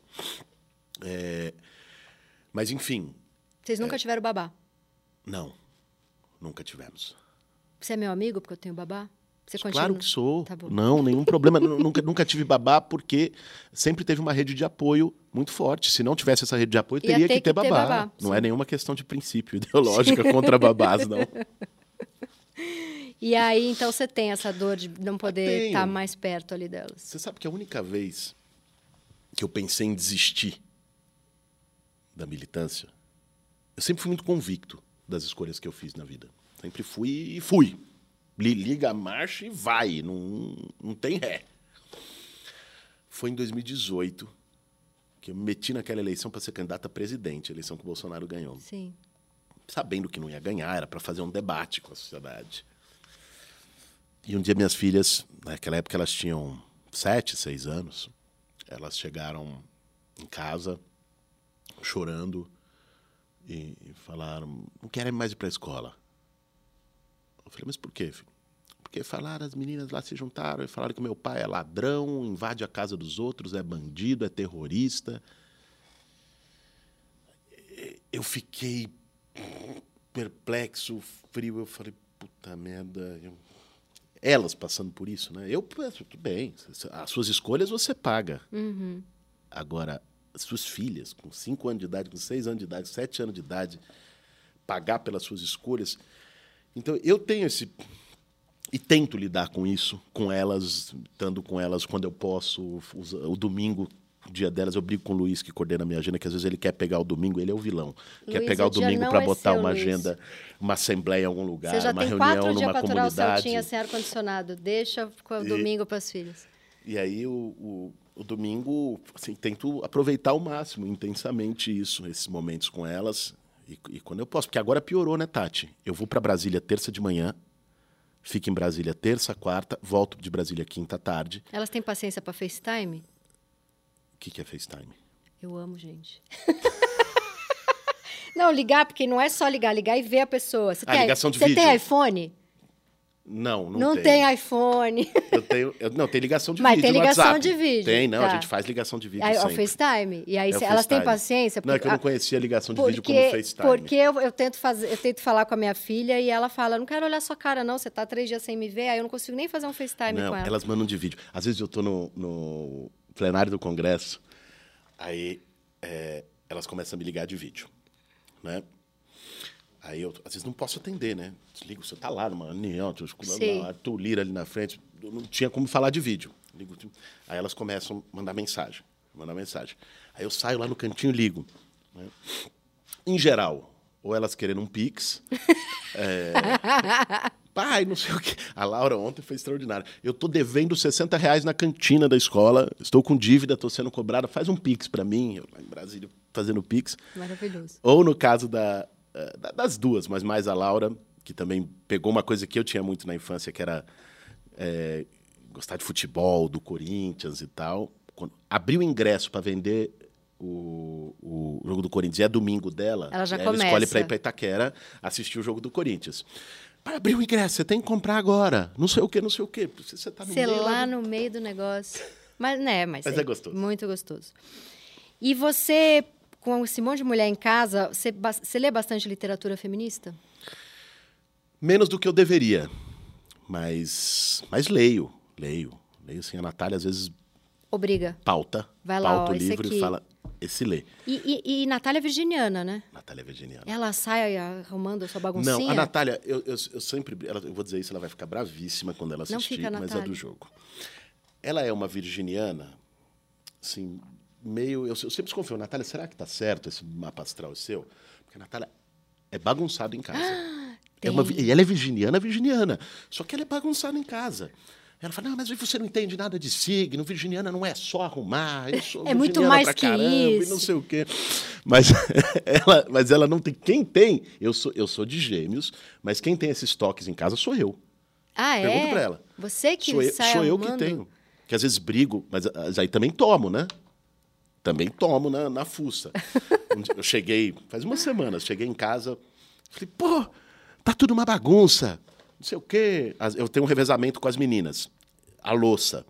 É, mas, enfim, Vocês É. nunca tiveram babá? não, nunca tivemos. Você é meu amigo porque eu tenho babá? Você continua? Claro que sou. Tá. Não, nenhum problema. Nu- nunca, nunca tive babá, porque sempre teve uma rede de apoio muito forte. Se não tivesse essa rede de apoio, Ia teria ter que ter que ter babá. babá, Não sim. é nenhuma questão de princípio ideológica contra babás, não. E aí, então, você tem essa dor de não poder estar mais perto ali delas. Você sabe que a única vez que eu pensei em desistir da militância, eu sempre fui muito convicto das escolhas que eu fiz na vida. Sempre fui e fui. Li- Liga a marcha e vai, não, não tem ré. Foi em 2018 que eu me meti naquela eleição para ser candidato a presidente, a eleição que o Bolsonaro ganhou. Sim. Sabendo que não ia ganhar, era para fazer um debate com a sociedade. E um dia minhas filhas, naquela época elas tinham sete, seis anos, elas chegaram em casa chorando e, e falaram: não querem mais ir para a escola. Falei: mas por quê, filho? Porque falaram, as meninas lá se juntaram e falaram que meu pai é ladrão, invade a casa dos outros, é bandido, é terrorista. Eu fiquei perplexo, frio. Eu falei: puta merda. eu- Elas passando por isso, né? Eu tudo bem, as suas escolhas você paga. Agora, as suas filhas, com 5 anos de idade, com 6 anos de idade, 7 anos de idade, pagar pelas suas escolhas. Então, eu tenho esse. E tento lidar com isso, com elas, estando com elas quando eu posso. Os- O domingo, o dia delas, eu brigo com o Luiz, que coordena a minha agenda, que às vezes ele quer pegar o domingo, ele é o vilão. quer Luiz, pegar o o domingo para é botar seu, uma Luiz. agenda, uma assembleia em algum lugar, Você uma reunião numa comunidade. Celtinha sem ar-condicionado. Deixa o domingo para as filhas. E aí o, o, o domingo, assim, tento aproveitar ao máximo, intensamente isso, esses momentos com elas. E, e quando eu posso, porque agora piorou, né, Tati? Eu vou para Brasília terça de manhã, fico em Brasília terça, quarta, volto de Brasília quinta à tarde. Elas têm paciência para FaceTime? O que, que é FaceTime? Eu amo, gente. não, ligar, porque não é só ligar, ligar e ver a pessoa. Você Ah, tem, ligação de você tem vídeo. iPhone? Não, não, Não, tem. tem iPhone. Eu tenho, eu- não, tem ligação de Mas vídeo tem no ligação WhatsApp. de vídeo, Tem, não, tá. a gente faz ligação de vídeo Aí, sempre. FaceTime. E aí, É o cê- elas têm paciência? Não, é que eu não porque- conhecia ligação de porque, vídeo como FaceTime. Porque eu, eu tento fazer, eu tento falar com a minha filha e ela fala, não quero olhar sua cara, não. Você tá três dias sem me ver, aí eu não consigo nem fazer um FaceTime Não, com ela. elas mandam de vídeo. Às vezes eu tô no, no plenário do Congresso, aí é, elas começam a me ligar de vídeo, né? Aí eu, às vezes, não posso atender, né? Desligo, você tá lá numa reunião, tô Arthur Lira ali na frente, não tinha como falar de vídeo. Ligo, aí elas começam a mandar mensagem, mandar mensagem. Aí eu saio lá no cantinho e ligo. né? Em geral, ou elas querendo um Pix, Pai, não sei o quê. A Laura ontem foi extraordinária. Eu tô devendo 60 reais na cantina da escola, estou com dívida, estou sendo cobrada. Faz um Pix para mim, eu lá em Brasília fazendo Pix. Maravilhoso. Ou no caso da- das duas, mas mais a Laura, que também pegou uma coisa que eu tinha muito na infância, que era eh, gostar de futebol, do Corinthians e tal. Quando abriu o ingresso para vender o, o jogo do Corinthians, e é domingo dela, Ela já e aí ela começa. escolhe para ir para Itaquera assistir o jogo do Corinthians. Para abrir o ingresso, você tem que comprar agora. Não sei o que, não sei o que. Você, tá no Sei meio lá do- no meio do negócio. Mas, né, mas, Mas é gostoso. Muito gostoso. E você, com esse monte de mulher em casa, você, você lê bastante literatura feminista? Menos do que eu deveria. Mas, mas leio, leio. Leio assim, a Natália às vezes Obriga. Pauta. Vai lá, pauta ó, o livro aqui. e fala. Esse lê. E, e, e Natália é virginiana, né? Natália Virginiana. Ela sai arrumando a sua baguncinha? Não, a Natália, eu, eu, eu sempre. ela- eu vou dizer isso, ela vai ficar bravíssima quando ela Não assistir, fica, mas é do jogo. Ela é uma virginiana, assim, meio. Eu, eu sempre desconfio, Natália, será que tá certo esse mapa astral seu? Porque a Natália é bagunçada em casa. é uma, e ela é virginiana, virginiana. Só que ela é bagunçada em casa. Ela fala, não, mas você não entende nada de signo, virginiana não é só arrumar, eu sou É muito mais pra que caramba, e não isso. sei o quê. Mas ela, mas ela não tem. Quem tem, eu sou, eu sou de gêmeos, mas quem tem esses toques em casa sou eu. Ah, é? Pergunta pra ela. Você que sou eu, sai sou eu que arrumando? tenho. Que às vezes brigo, mas aí também tomo, né? Também tomo na, na fuça. Eu cheguei, faz umas semanas, cheguei em casa, falei, pô, tá tudo uma bagunça. Não sei o quê. Eu tenho um revezamento com as meninas. A louça.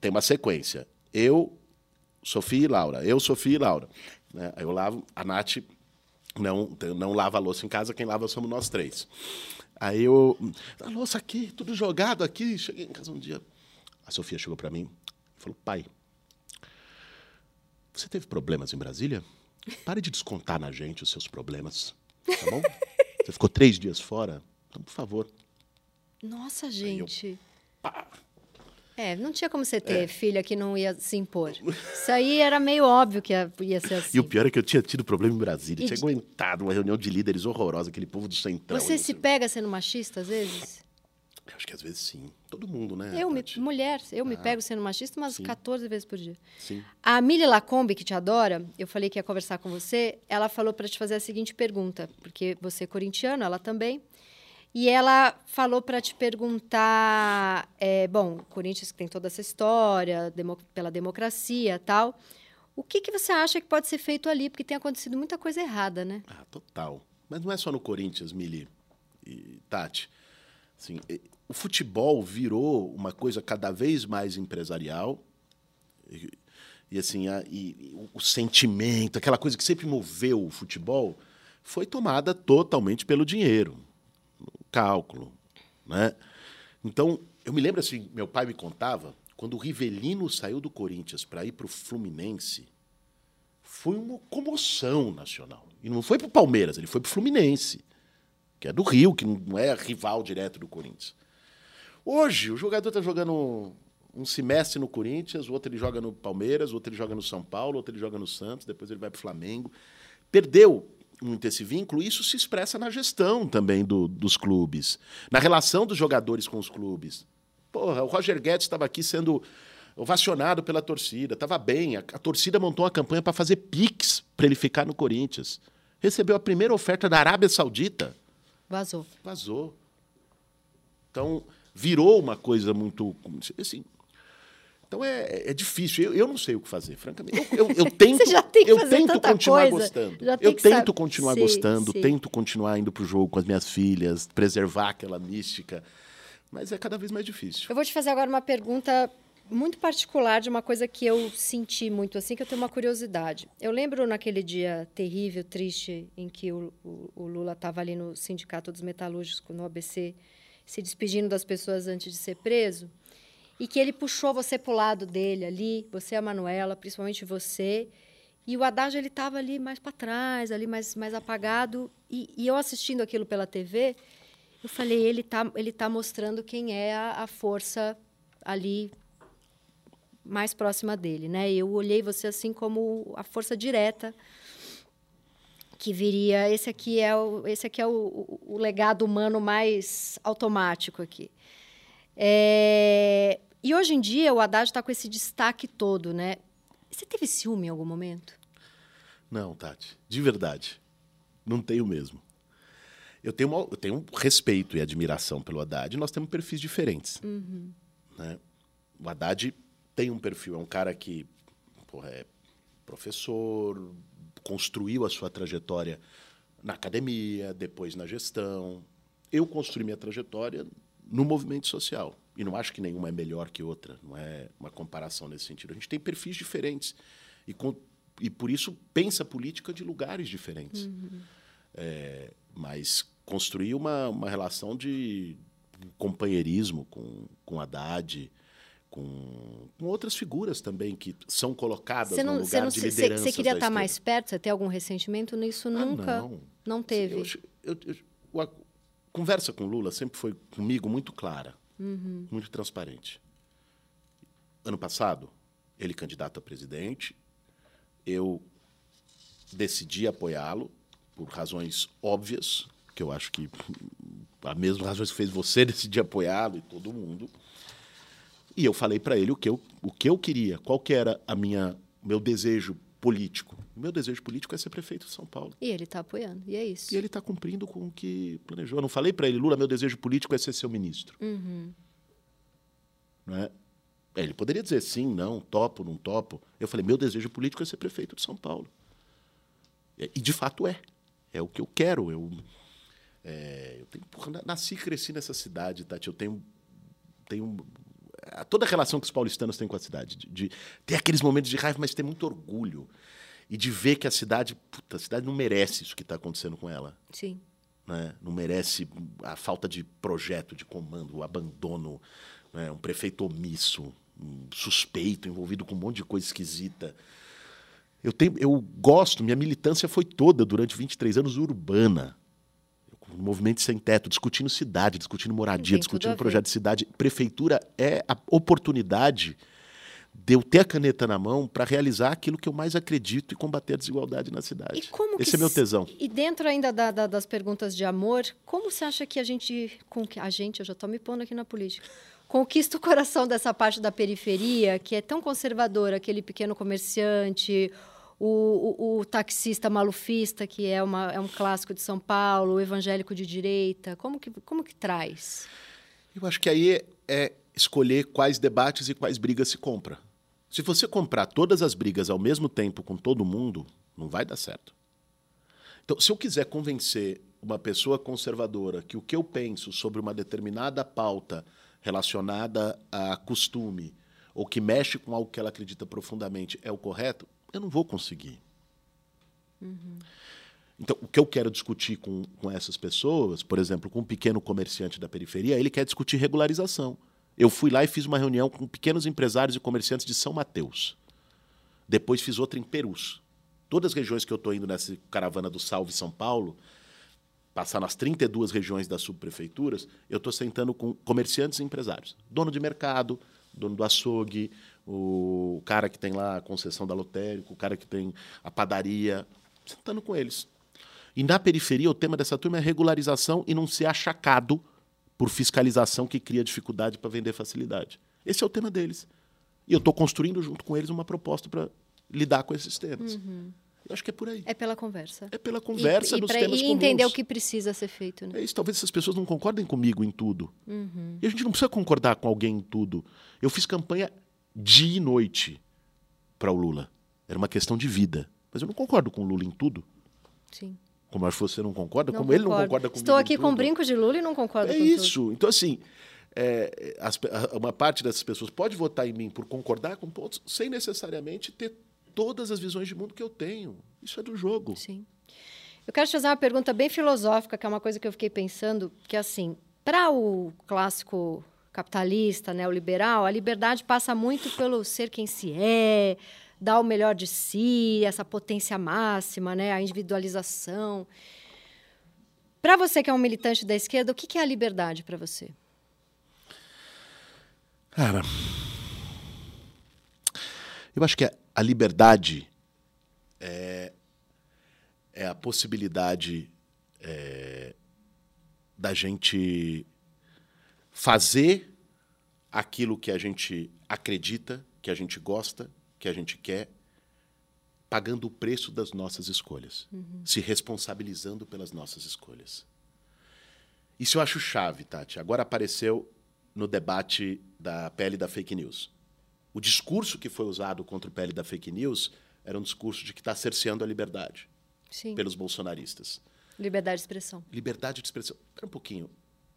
Tem uma sequência. Eu, Sofia e Laura. Eu, Sofia e Laura. Né? Aí eu lavo, a Nath não, não lava a louça em casa, quem lava somos nós três. Aí eu. A louça aqui, tudo jogado aqui. Cheguei em casa um dia. A Sofia chegou para mim e falou: pai, você teve problemas em Brasília? Pare de descontar na gente os seus problemas, tá bom? Você ficou três dias fora? Então, por favor. Nossa, gente. É, não tinha como você ter filha que não ia se impor. Isso aí era meio óbvio que ia, ia ser assim. E o pior é que eu tinha tido problema em Brasília. E Tinha de- aguentado uma reunião de líderes horrorosa, aquele povo do centrão. Você se assim. pega sendo machista às vezes? Eu acho que às vezes sim. Todo mundo, né? eu, me, mulher, eu me pego sendo machista umas Sim. 14 vezes por dia. Sim. A Mili Lacombe, que te adora, eu falei que ia conversar com você, ela falou para te fazer a seguinte pergunta, porque você é corintiano, ela também. E ela falou para te perguntar, é, bom, Corinthians tem toda essa história pela democracia, tal. O que, que você acha que pode ser feito ali? Porque tem acontecido muita coisa errada, né? Ah, total. Mas não é só no Corinthians, Mili e Tati. Assim, o futebol virou uma coisa cada vez mais empresarial. E, e, assim, a- e- e o- sentimento, aquela coisa que sempre moveu o futebol, foi tomada totalmente pelo dinheiro, o cálculo, né? Então, eu me lembro assim, meu pai me contava, quando o Rivelino saiu do Corinthians para ir para o Fluminense, foi uma comoção nacional. E não foi para o Palmeiras, ele foi para o Fluminense, que é do Rio, que não é rival direto do Corinthians. Hoje, o jogador está jogando um semestre no Corinthians, o outro ele joga no Palmeiras, o outro ele joga no São Paulo, o outro ele joga no Santos, depois ele vai para o Flamengo. Perdeu muito esse vínculo, e isso se expressa na gestão também do- dos clubes, na relação dos jogadores com os clubes. Porra, o Roger Guedes estava aqui sendo ovacionado pela torcida, estava bem. A, a torcida montou uma campanha para fazer pix para ele ficar no Corinthians. Recebeu a primeira oferta da Arábia Saudita, Vazou. vazou. Então, virou uma coisa muito. Assim, então é, é difícil. Eu, eu não sei o que fazer, francamente. Eu, eu, eu tento, Você já tem que eu tento continuar coisa. gostando. Eu tento continuar Sim, gostando, sim. tento continuar indo pro jogo com as minhas filhas, preservar aquela mística. Mas é cada vez mais difícil. Eu vou te fazer agora uma pergunta muito particular de uma coisa que eu senti muito assim, que eu tenho uma curiosidade. Eu lembro naquele dia terrível, triste, em que o, o- o Lula estava ali no Sindicato dos Metalúrgicos, no ABC, se despedindo das pessoas antes de ser preso, e que ele puxou você para o lado dele ali, você a Manuela, principalmente você, e o Haddad ele estava ali mais para trás, ali mais, mais apagado, e, e eu assistindo aquilo pela TV, eu falei, ele tá, ele tá mostrando quem é a, a força ali mais próxima dele, né? Eu olhei você assim como a força direta que viria. Esse aqui é o, esse aqui é o, o- o legado humano mais automático aqui. É, e hoje em dia o Haddad está com esse destaque todo, né? Você teve ciúme em algum momento? Não, Tati, de verdade. Não tenho mesmo. Eu tenho, uma- eu tenho um respeito e admiração pelo Haddad. Nós temos perfis diferentes. né? O Haddad tem um perfil, é um cara que porra, é professor, construiu a sua trajetória na academia, depois na gestão. Eu construí minha trajetória no movimento social. E não acho que nenhuma é melhor que outra, não é uma comparação nesse sentido. A gente tem perfis diferentes. E, com- e por isso pensa política de lugares diferentes. É, mas construir uma, uma relação de companheirismo com, com Haddad, com, com outras figuras também que são colocadas não, no lugar não- de liderança. você queria da estar mais perto? Você tem algum ressentimento nisso? Ah, Nunca. não. Não teve. Eu- eu- eu- a conversa com Lula sempre foi comigo muito clara, Uhum. muito transparente. Ano passado, ele candidato a presidente, eu decidi apoiá-lo por razões óbvias, que eu acho que a mesma razões que fez você decidir apoiá-lo e todo mundo. E eu falei para ele o que eu, o que eu queria, qual que era a minha meu desejo político. O meu desejo político é ser prefeito de São Paulo. E ele está apoiando. E é isso. E ele está cumprindo com o que planejou. Eu não falei para ele, Lula, meu desejo político é ser seu ministro. Uhum. Não é? É, Ele poderia dizer sim, não, topo, não topo. Eu falei, meu desejo político é ser prefeito de São Paulo. E de fato é. É o que eu quero. Eu, é, eu tenho, porra, na- nasci e cresci nessa cidade, Tati. Eu tenho, tenho toda a relação que os paulistanos têm com a cidade. De, de ter aqueles momentos de raiva, mas ter muito orgulho. E de ver que a cidade, puta, a cidade não merece isso que está acontecendo com ela Sim. né? não merece a falta de projeto, de comando, o abandono, né? um prefeito omisso, um suspeito, envolvido com um monte de coisa esquisita. Eu, tenho, eu gosto, minha militância foi toda, durante 23 anos, urbana. Movimento sem teto, discutindo cidade, discutindo moradia, Tem discutindo projeto de cidade. Prefeitura é a oportunidade de eu ter a caneta na mão para realizar aquilo que eu mais acredito e combater a desigualdade na cidade. E Esse é meu tesão. E dentro ainda da- da- das perguntas de amor, como você acha que a gente, com que a gente, eu já estou me pondo aqui na política, conquista o coração dessa parte da periferia que é tão conservadora, aquele pequeno comerciante, o, o- o taxista malufista que é, uma, é um clássico de São Paulo, o evangélico de direita, como que como que traz? Eu acho que aí é, é escolher quais debates e quais brigas se compra. Se você comprar todas as brigas ao mesmo tempo com todo mundo, não vai dar certo. Então, se eu quiser convencer uma pessoa conservadora que o que eu penso sobre uma determinada pauta relacionada a costume ou que mexe com algo que ela acredita profundamente é o correto, eu não vou conseguir. Então, o que eu quero discutir com, com essas pessoas, por exemplo, com um pequeno comerciante da periferia, ele quer discutir regularização. Eu fui lá e fiz uma reunião com pequenos empresários e comerciantes de São Mateus. Depois fiz outra em Perus. Todas as regiões que eu estou indo nessa caravana do Salve São Paulo, passar nas 32 regiões das subprefeituras, eu estou sentando com comerciantes e empresários. Dono de mercado, dono do açougue, o cara que tem lá a concessão da lotérica, o cara que tem a padaria, sentando com eles. E na periferia, o tema dessa turma é regularização e não ser achacado por fiscalização que cria dificuldade para vender facilidade. Esse é o tema deles. E eu estou construindo junto com eles uma proposta para lidar com esses temas. Eu acho que é por aí. É pela conversa. É pela conversa e, e dos pra- temas e entender comuns. o que precisa ser feito, né? É isso, talvez essas pessoas não concordem comigo em tudo. E a gente não precisa concordar com alguém em tudo. Eu fiz campanha dia e noite para o Lula. Era uma questão de vida. Mas eu não concordo com o Lula em tudo. Sim. Como acho que você não concorda, Não como ele não concordo. concorda comigo. Estou em aqui com tudo. brinco de Lula e não concordo É com tudo. isso. Então, assim, é, as uma parte dessas pessoas pode votar em mim por concordar com pontos, sem necessariamente ter todas as visões de mundo que eu tenho. Isso é do jogo. Sim. Eu quero te fazer uma pergunta bem filosófica, que é uma coisa que eu fiquei pensando, que assim, para o clássico capitalista, neoliberal, a liberdade passa muito pelo ser quem se é, dar o melhor de si, essa potência máxima, né, a individualização. Para você que é um militante da esquerda, o que é a liberdade para você? Cara, eu acho que a, a liberdade é, é a possibilidade é, da gente fazer aquilo que a gente acredita, que a gente gosta, que a gente quer, pagando o preço das nossas escolhas, se responsabilizando pelas nossas escolhas. Isso eu acho chave, Tati. Agora apareceu no debate da pele da fake news. O discurso que foi usado contra o pele da fake news era um discurso de que está cerceando a liberdade Sim. pelos bolsonaristas. Liberdade de expressão. Liberdade de expressão. Espera um pouquinho.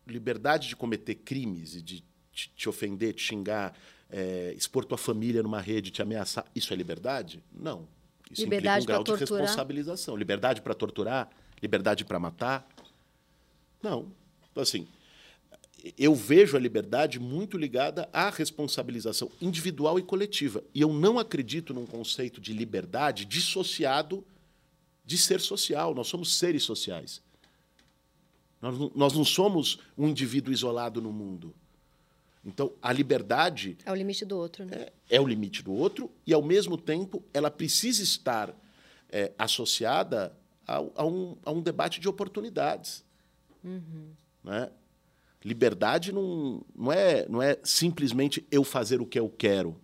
Liberdade de cometer crimes e de te, ofender, te xingar, é, expor tua família numa rede, te ameaçar. Isso é liberdade? Não. Isso Liberdade implica um grau pra de torturar? responsabilização. Liberdade para torturar? Liberdade para matar? Não. Então, assim, eu vejo a liberdade muito ligada à responsabilização individual e coletiva. E eu não acredito num conceito de liberdade dissociado de ser social. Nós somos seres sociais. Nós, nós não somos um indivíduo isolado no mundo. Então, a liberdade. É o limite do outro, né? É, é o limite do outro, e, ao mesmo tempo, ela precisa estar é, associada a, a, um, a um debate de oportunidades. Uhum. Né? Liberdade não, não, é, não é simplesmente eu fazer o que eu quero,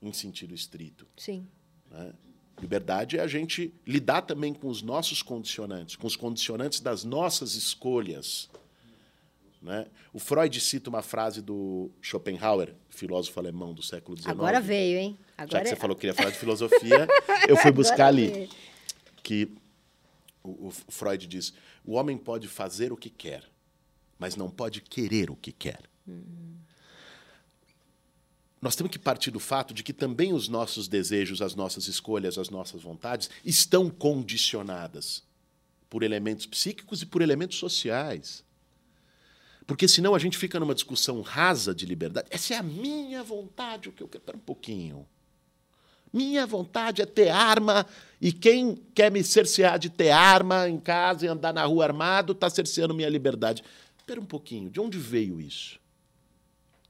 em sentido estrito. Sim. Né? Liberdade é a gente lidar também com os nossos condicionantes, com os condicionantes das nossas escolhas. Né? O Freud cita uma frase do Schopenhauer, filósofo alemão do século XIX. Agora veio, hein? Agora Já que você é... falou que queria falar de filosofia, eu fui buscar ali. Veio. Que o, o Freud diz: o homem pode fazer o que quer, mas não pode querer o que quer. Uhum nós temos que partir do fato de que também os nossos desejos, as nossas escolhas, as nossas vontades estão condicionadas por elementos psíquicos e por elementos sociais. Porque senão a gente fica numa discussão rasa de liberdade. Essa é a minha vontade, o que eu quero. Espera um pouquinho. Minha vontade é ter arma e quem quer me cercear de ter arma em casa e andar na rua armado está cerceando minha liberdade. Espera um pouquinho, de onde veio isso?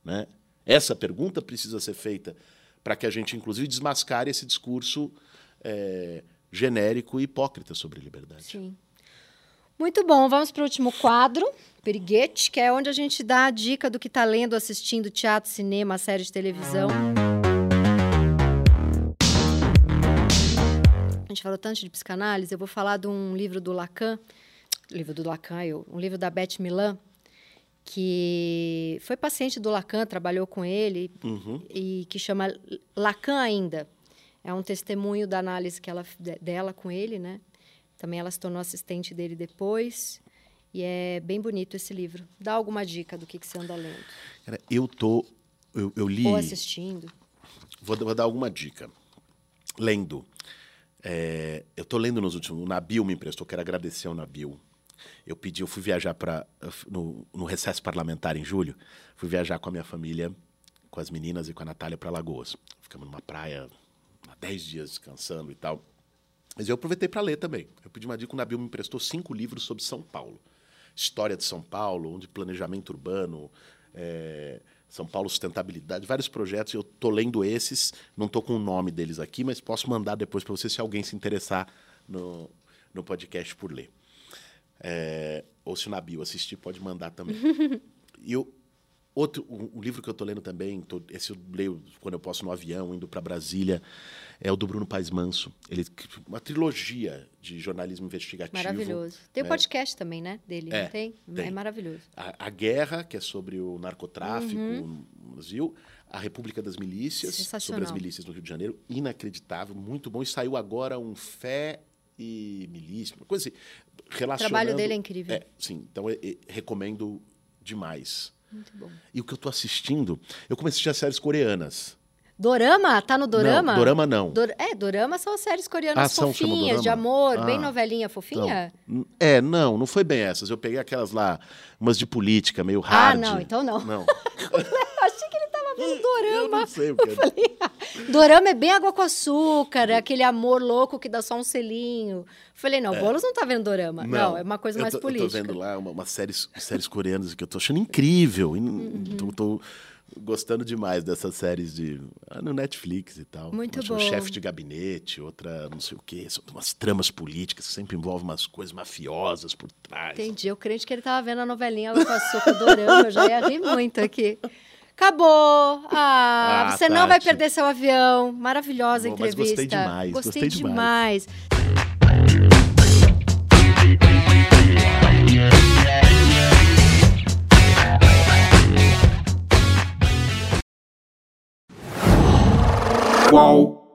Né? Essa pergunta precisa ser feita para que a gente, inclusive, desmascare esse discurso é, genérico e hipócrita sobre liberdade. Sim. Muito bom, vamos para o último quadro, Periguete, que é onde a gente dá a dica do que está lendo, assistindo teatro, cinema, série de televisão. A gente falou tanto de psicanálise, eu vou falar de um livro do Lacan, livro do Lacan, eu, um livro da Beth Milan, que foi paciente do Lacan, trabalhou com ele, uhum. e que chama Lacan ainda. É um testemunho da análise que ela, dela com ele, né? Também ela se tornou assistente dele depois. E é bem bonito esse livro. Dá alguma dica do que, que você anda lendo? Cara, eu tô. Eu, eu li. Ou assistindo. Vou, vou dar alguma dica. Lendo. É, eu estou lendo nos últimos. O Nabil me emprestou, quero agradecer ao Nabil eu pedi, eu fui viajar para no, no, recesso parlamentar em julho, fui viajar com a minha família, com as meninas e com a Natália para Lagoas. Ficamos numa praia há 10 dias descansando e tal. Mas eu aproveitei para ler também. Eu pedi uma dica, o Nabil me emprestou cinco livros sobre São Paulo. História de São Paulo, um de planejamento urbano, é, São Paulo Sustentabilidade, vários projetos. Eu estou lendo esses, não estou com o nome deles aqui, mas posso mandar depois para você se alguém se interessar no, no podcast por ler. É, ou se o Nabil assistir, pode mandar também. e o outro, um, um, livro que eu estou lendo também, tô, esse eu leio quando eu posso no avião, indo para Brasília, é o do Bruno Paes Manso. Ele uma trilogia de jornalismo investigativo. Maravilhoso. Tem o né? um podcast também, né? Dele, é, tem? tem? É maravilhoso. A, a, Guerra, que é sobre o narcotráfico uhum. no Brasil. A República das Milícias, sobre as milícias no Rio de Janeiro. Inacreditável, muito bom. E saiu agora um Fé e milícia, uma coisa assim. Relacionando, o trabalho dele é incrível. É, sim. Então, eu, eu recomendo demais. Muito bom. E o que eu estou assistindo, eu comecei a assistir as séries coreanas. Dorama? Tá no Dorama? Não, dorama não. Dor é, Dorama são as séries coreanas ah, são, fofinhas, de amor, ah, bem novelinha fofinha. Não. É, não, não foi bem essas. Eu peguei aquelas lá, umas de política, meio hard. Ah, não, então não. Não. Achei que ele vendo Dorama. Eu não sei o que é. Dorama é bem água com açúcar, é aquele amor louco que dá só um selinho. Falei, não, é. Boulos não tá vendo Dorama. Não, não é uma coisa mais tô, política. Eu tô vendo lá uma, uma séries, séries coreanas que eu tô achando incrível. Uhum. Tô, tô gostando demais dessas séries de ah, no Netflix e tal. Muito bom. Um chefe de gabinete, outra não sei o quê, umas tramas políticas que sempre envolvem umas coisas mafiosas por trás. Entendi. Eu crente que ele tava vendo a novelinha Água com Açúcar Dorama, eu já ia rir muito aqui. Acabou! Ah, ah você Tati. não vai perder seu avião. Maravilhosa Bom, entrevista. Mas gostei demais. Gostei, gostei demais. demais. Qual?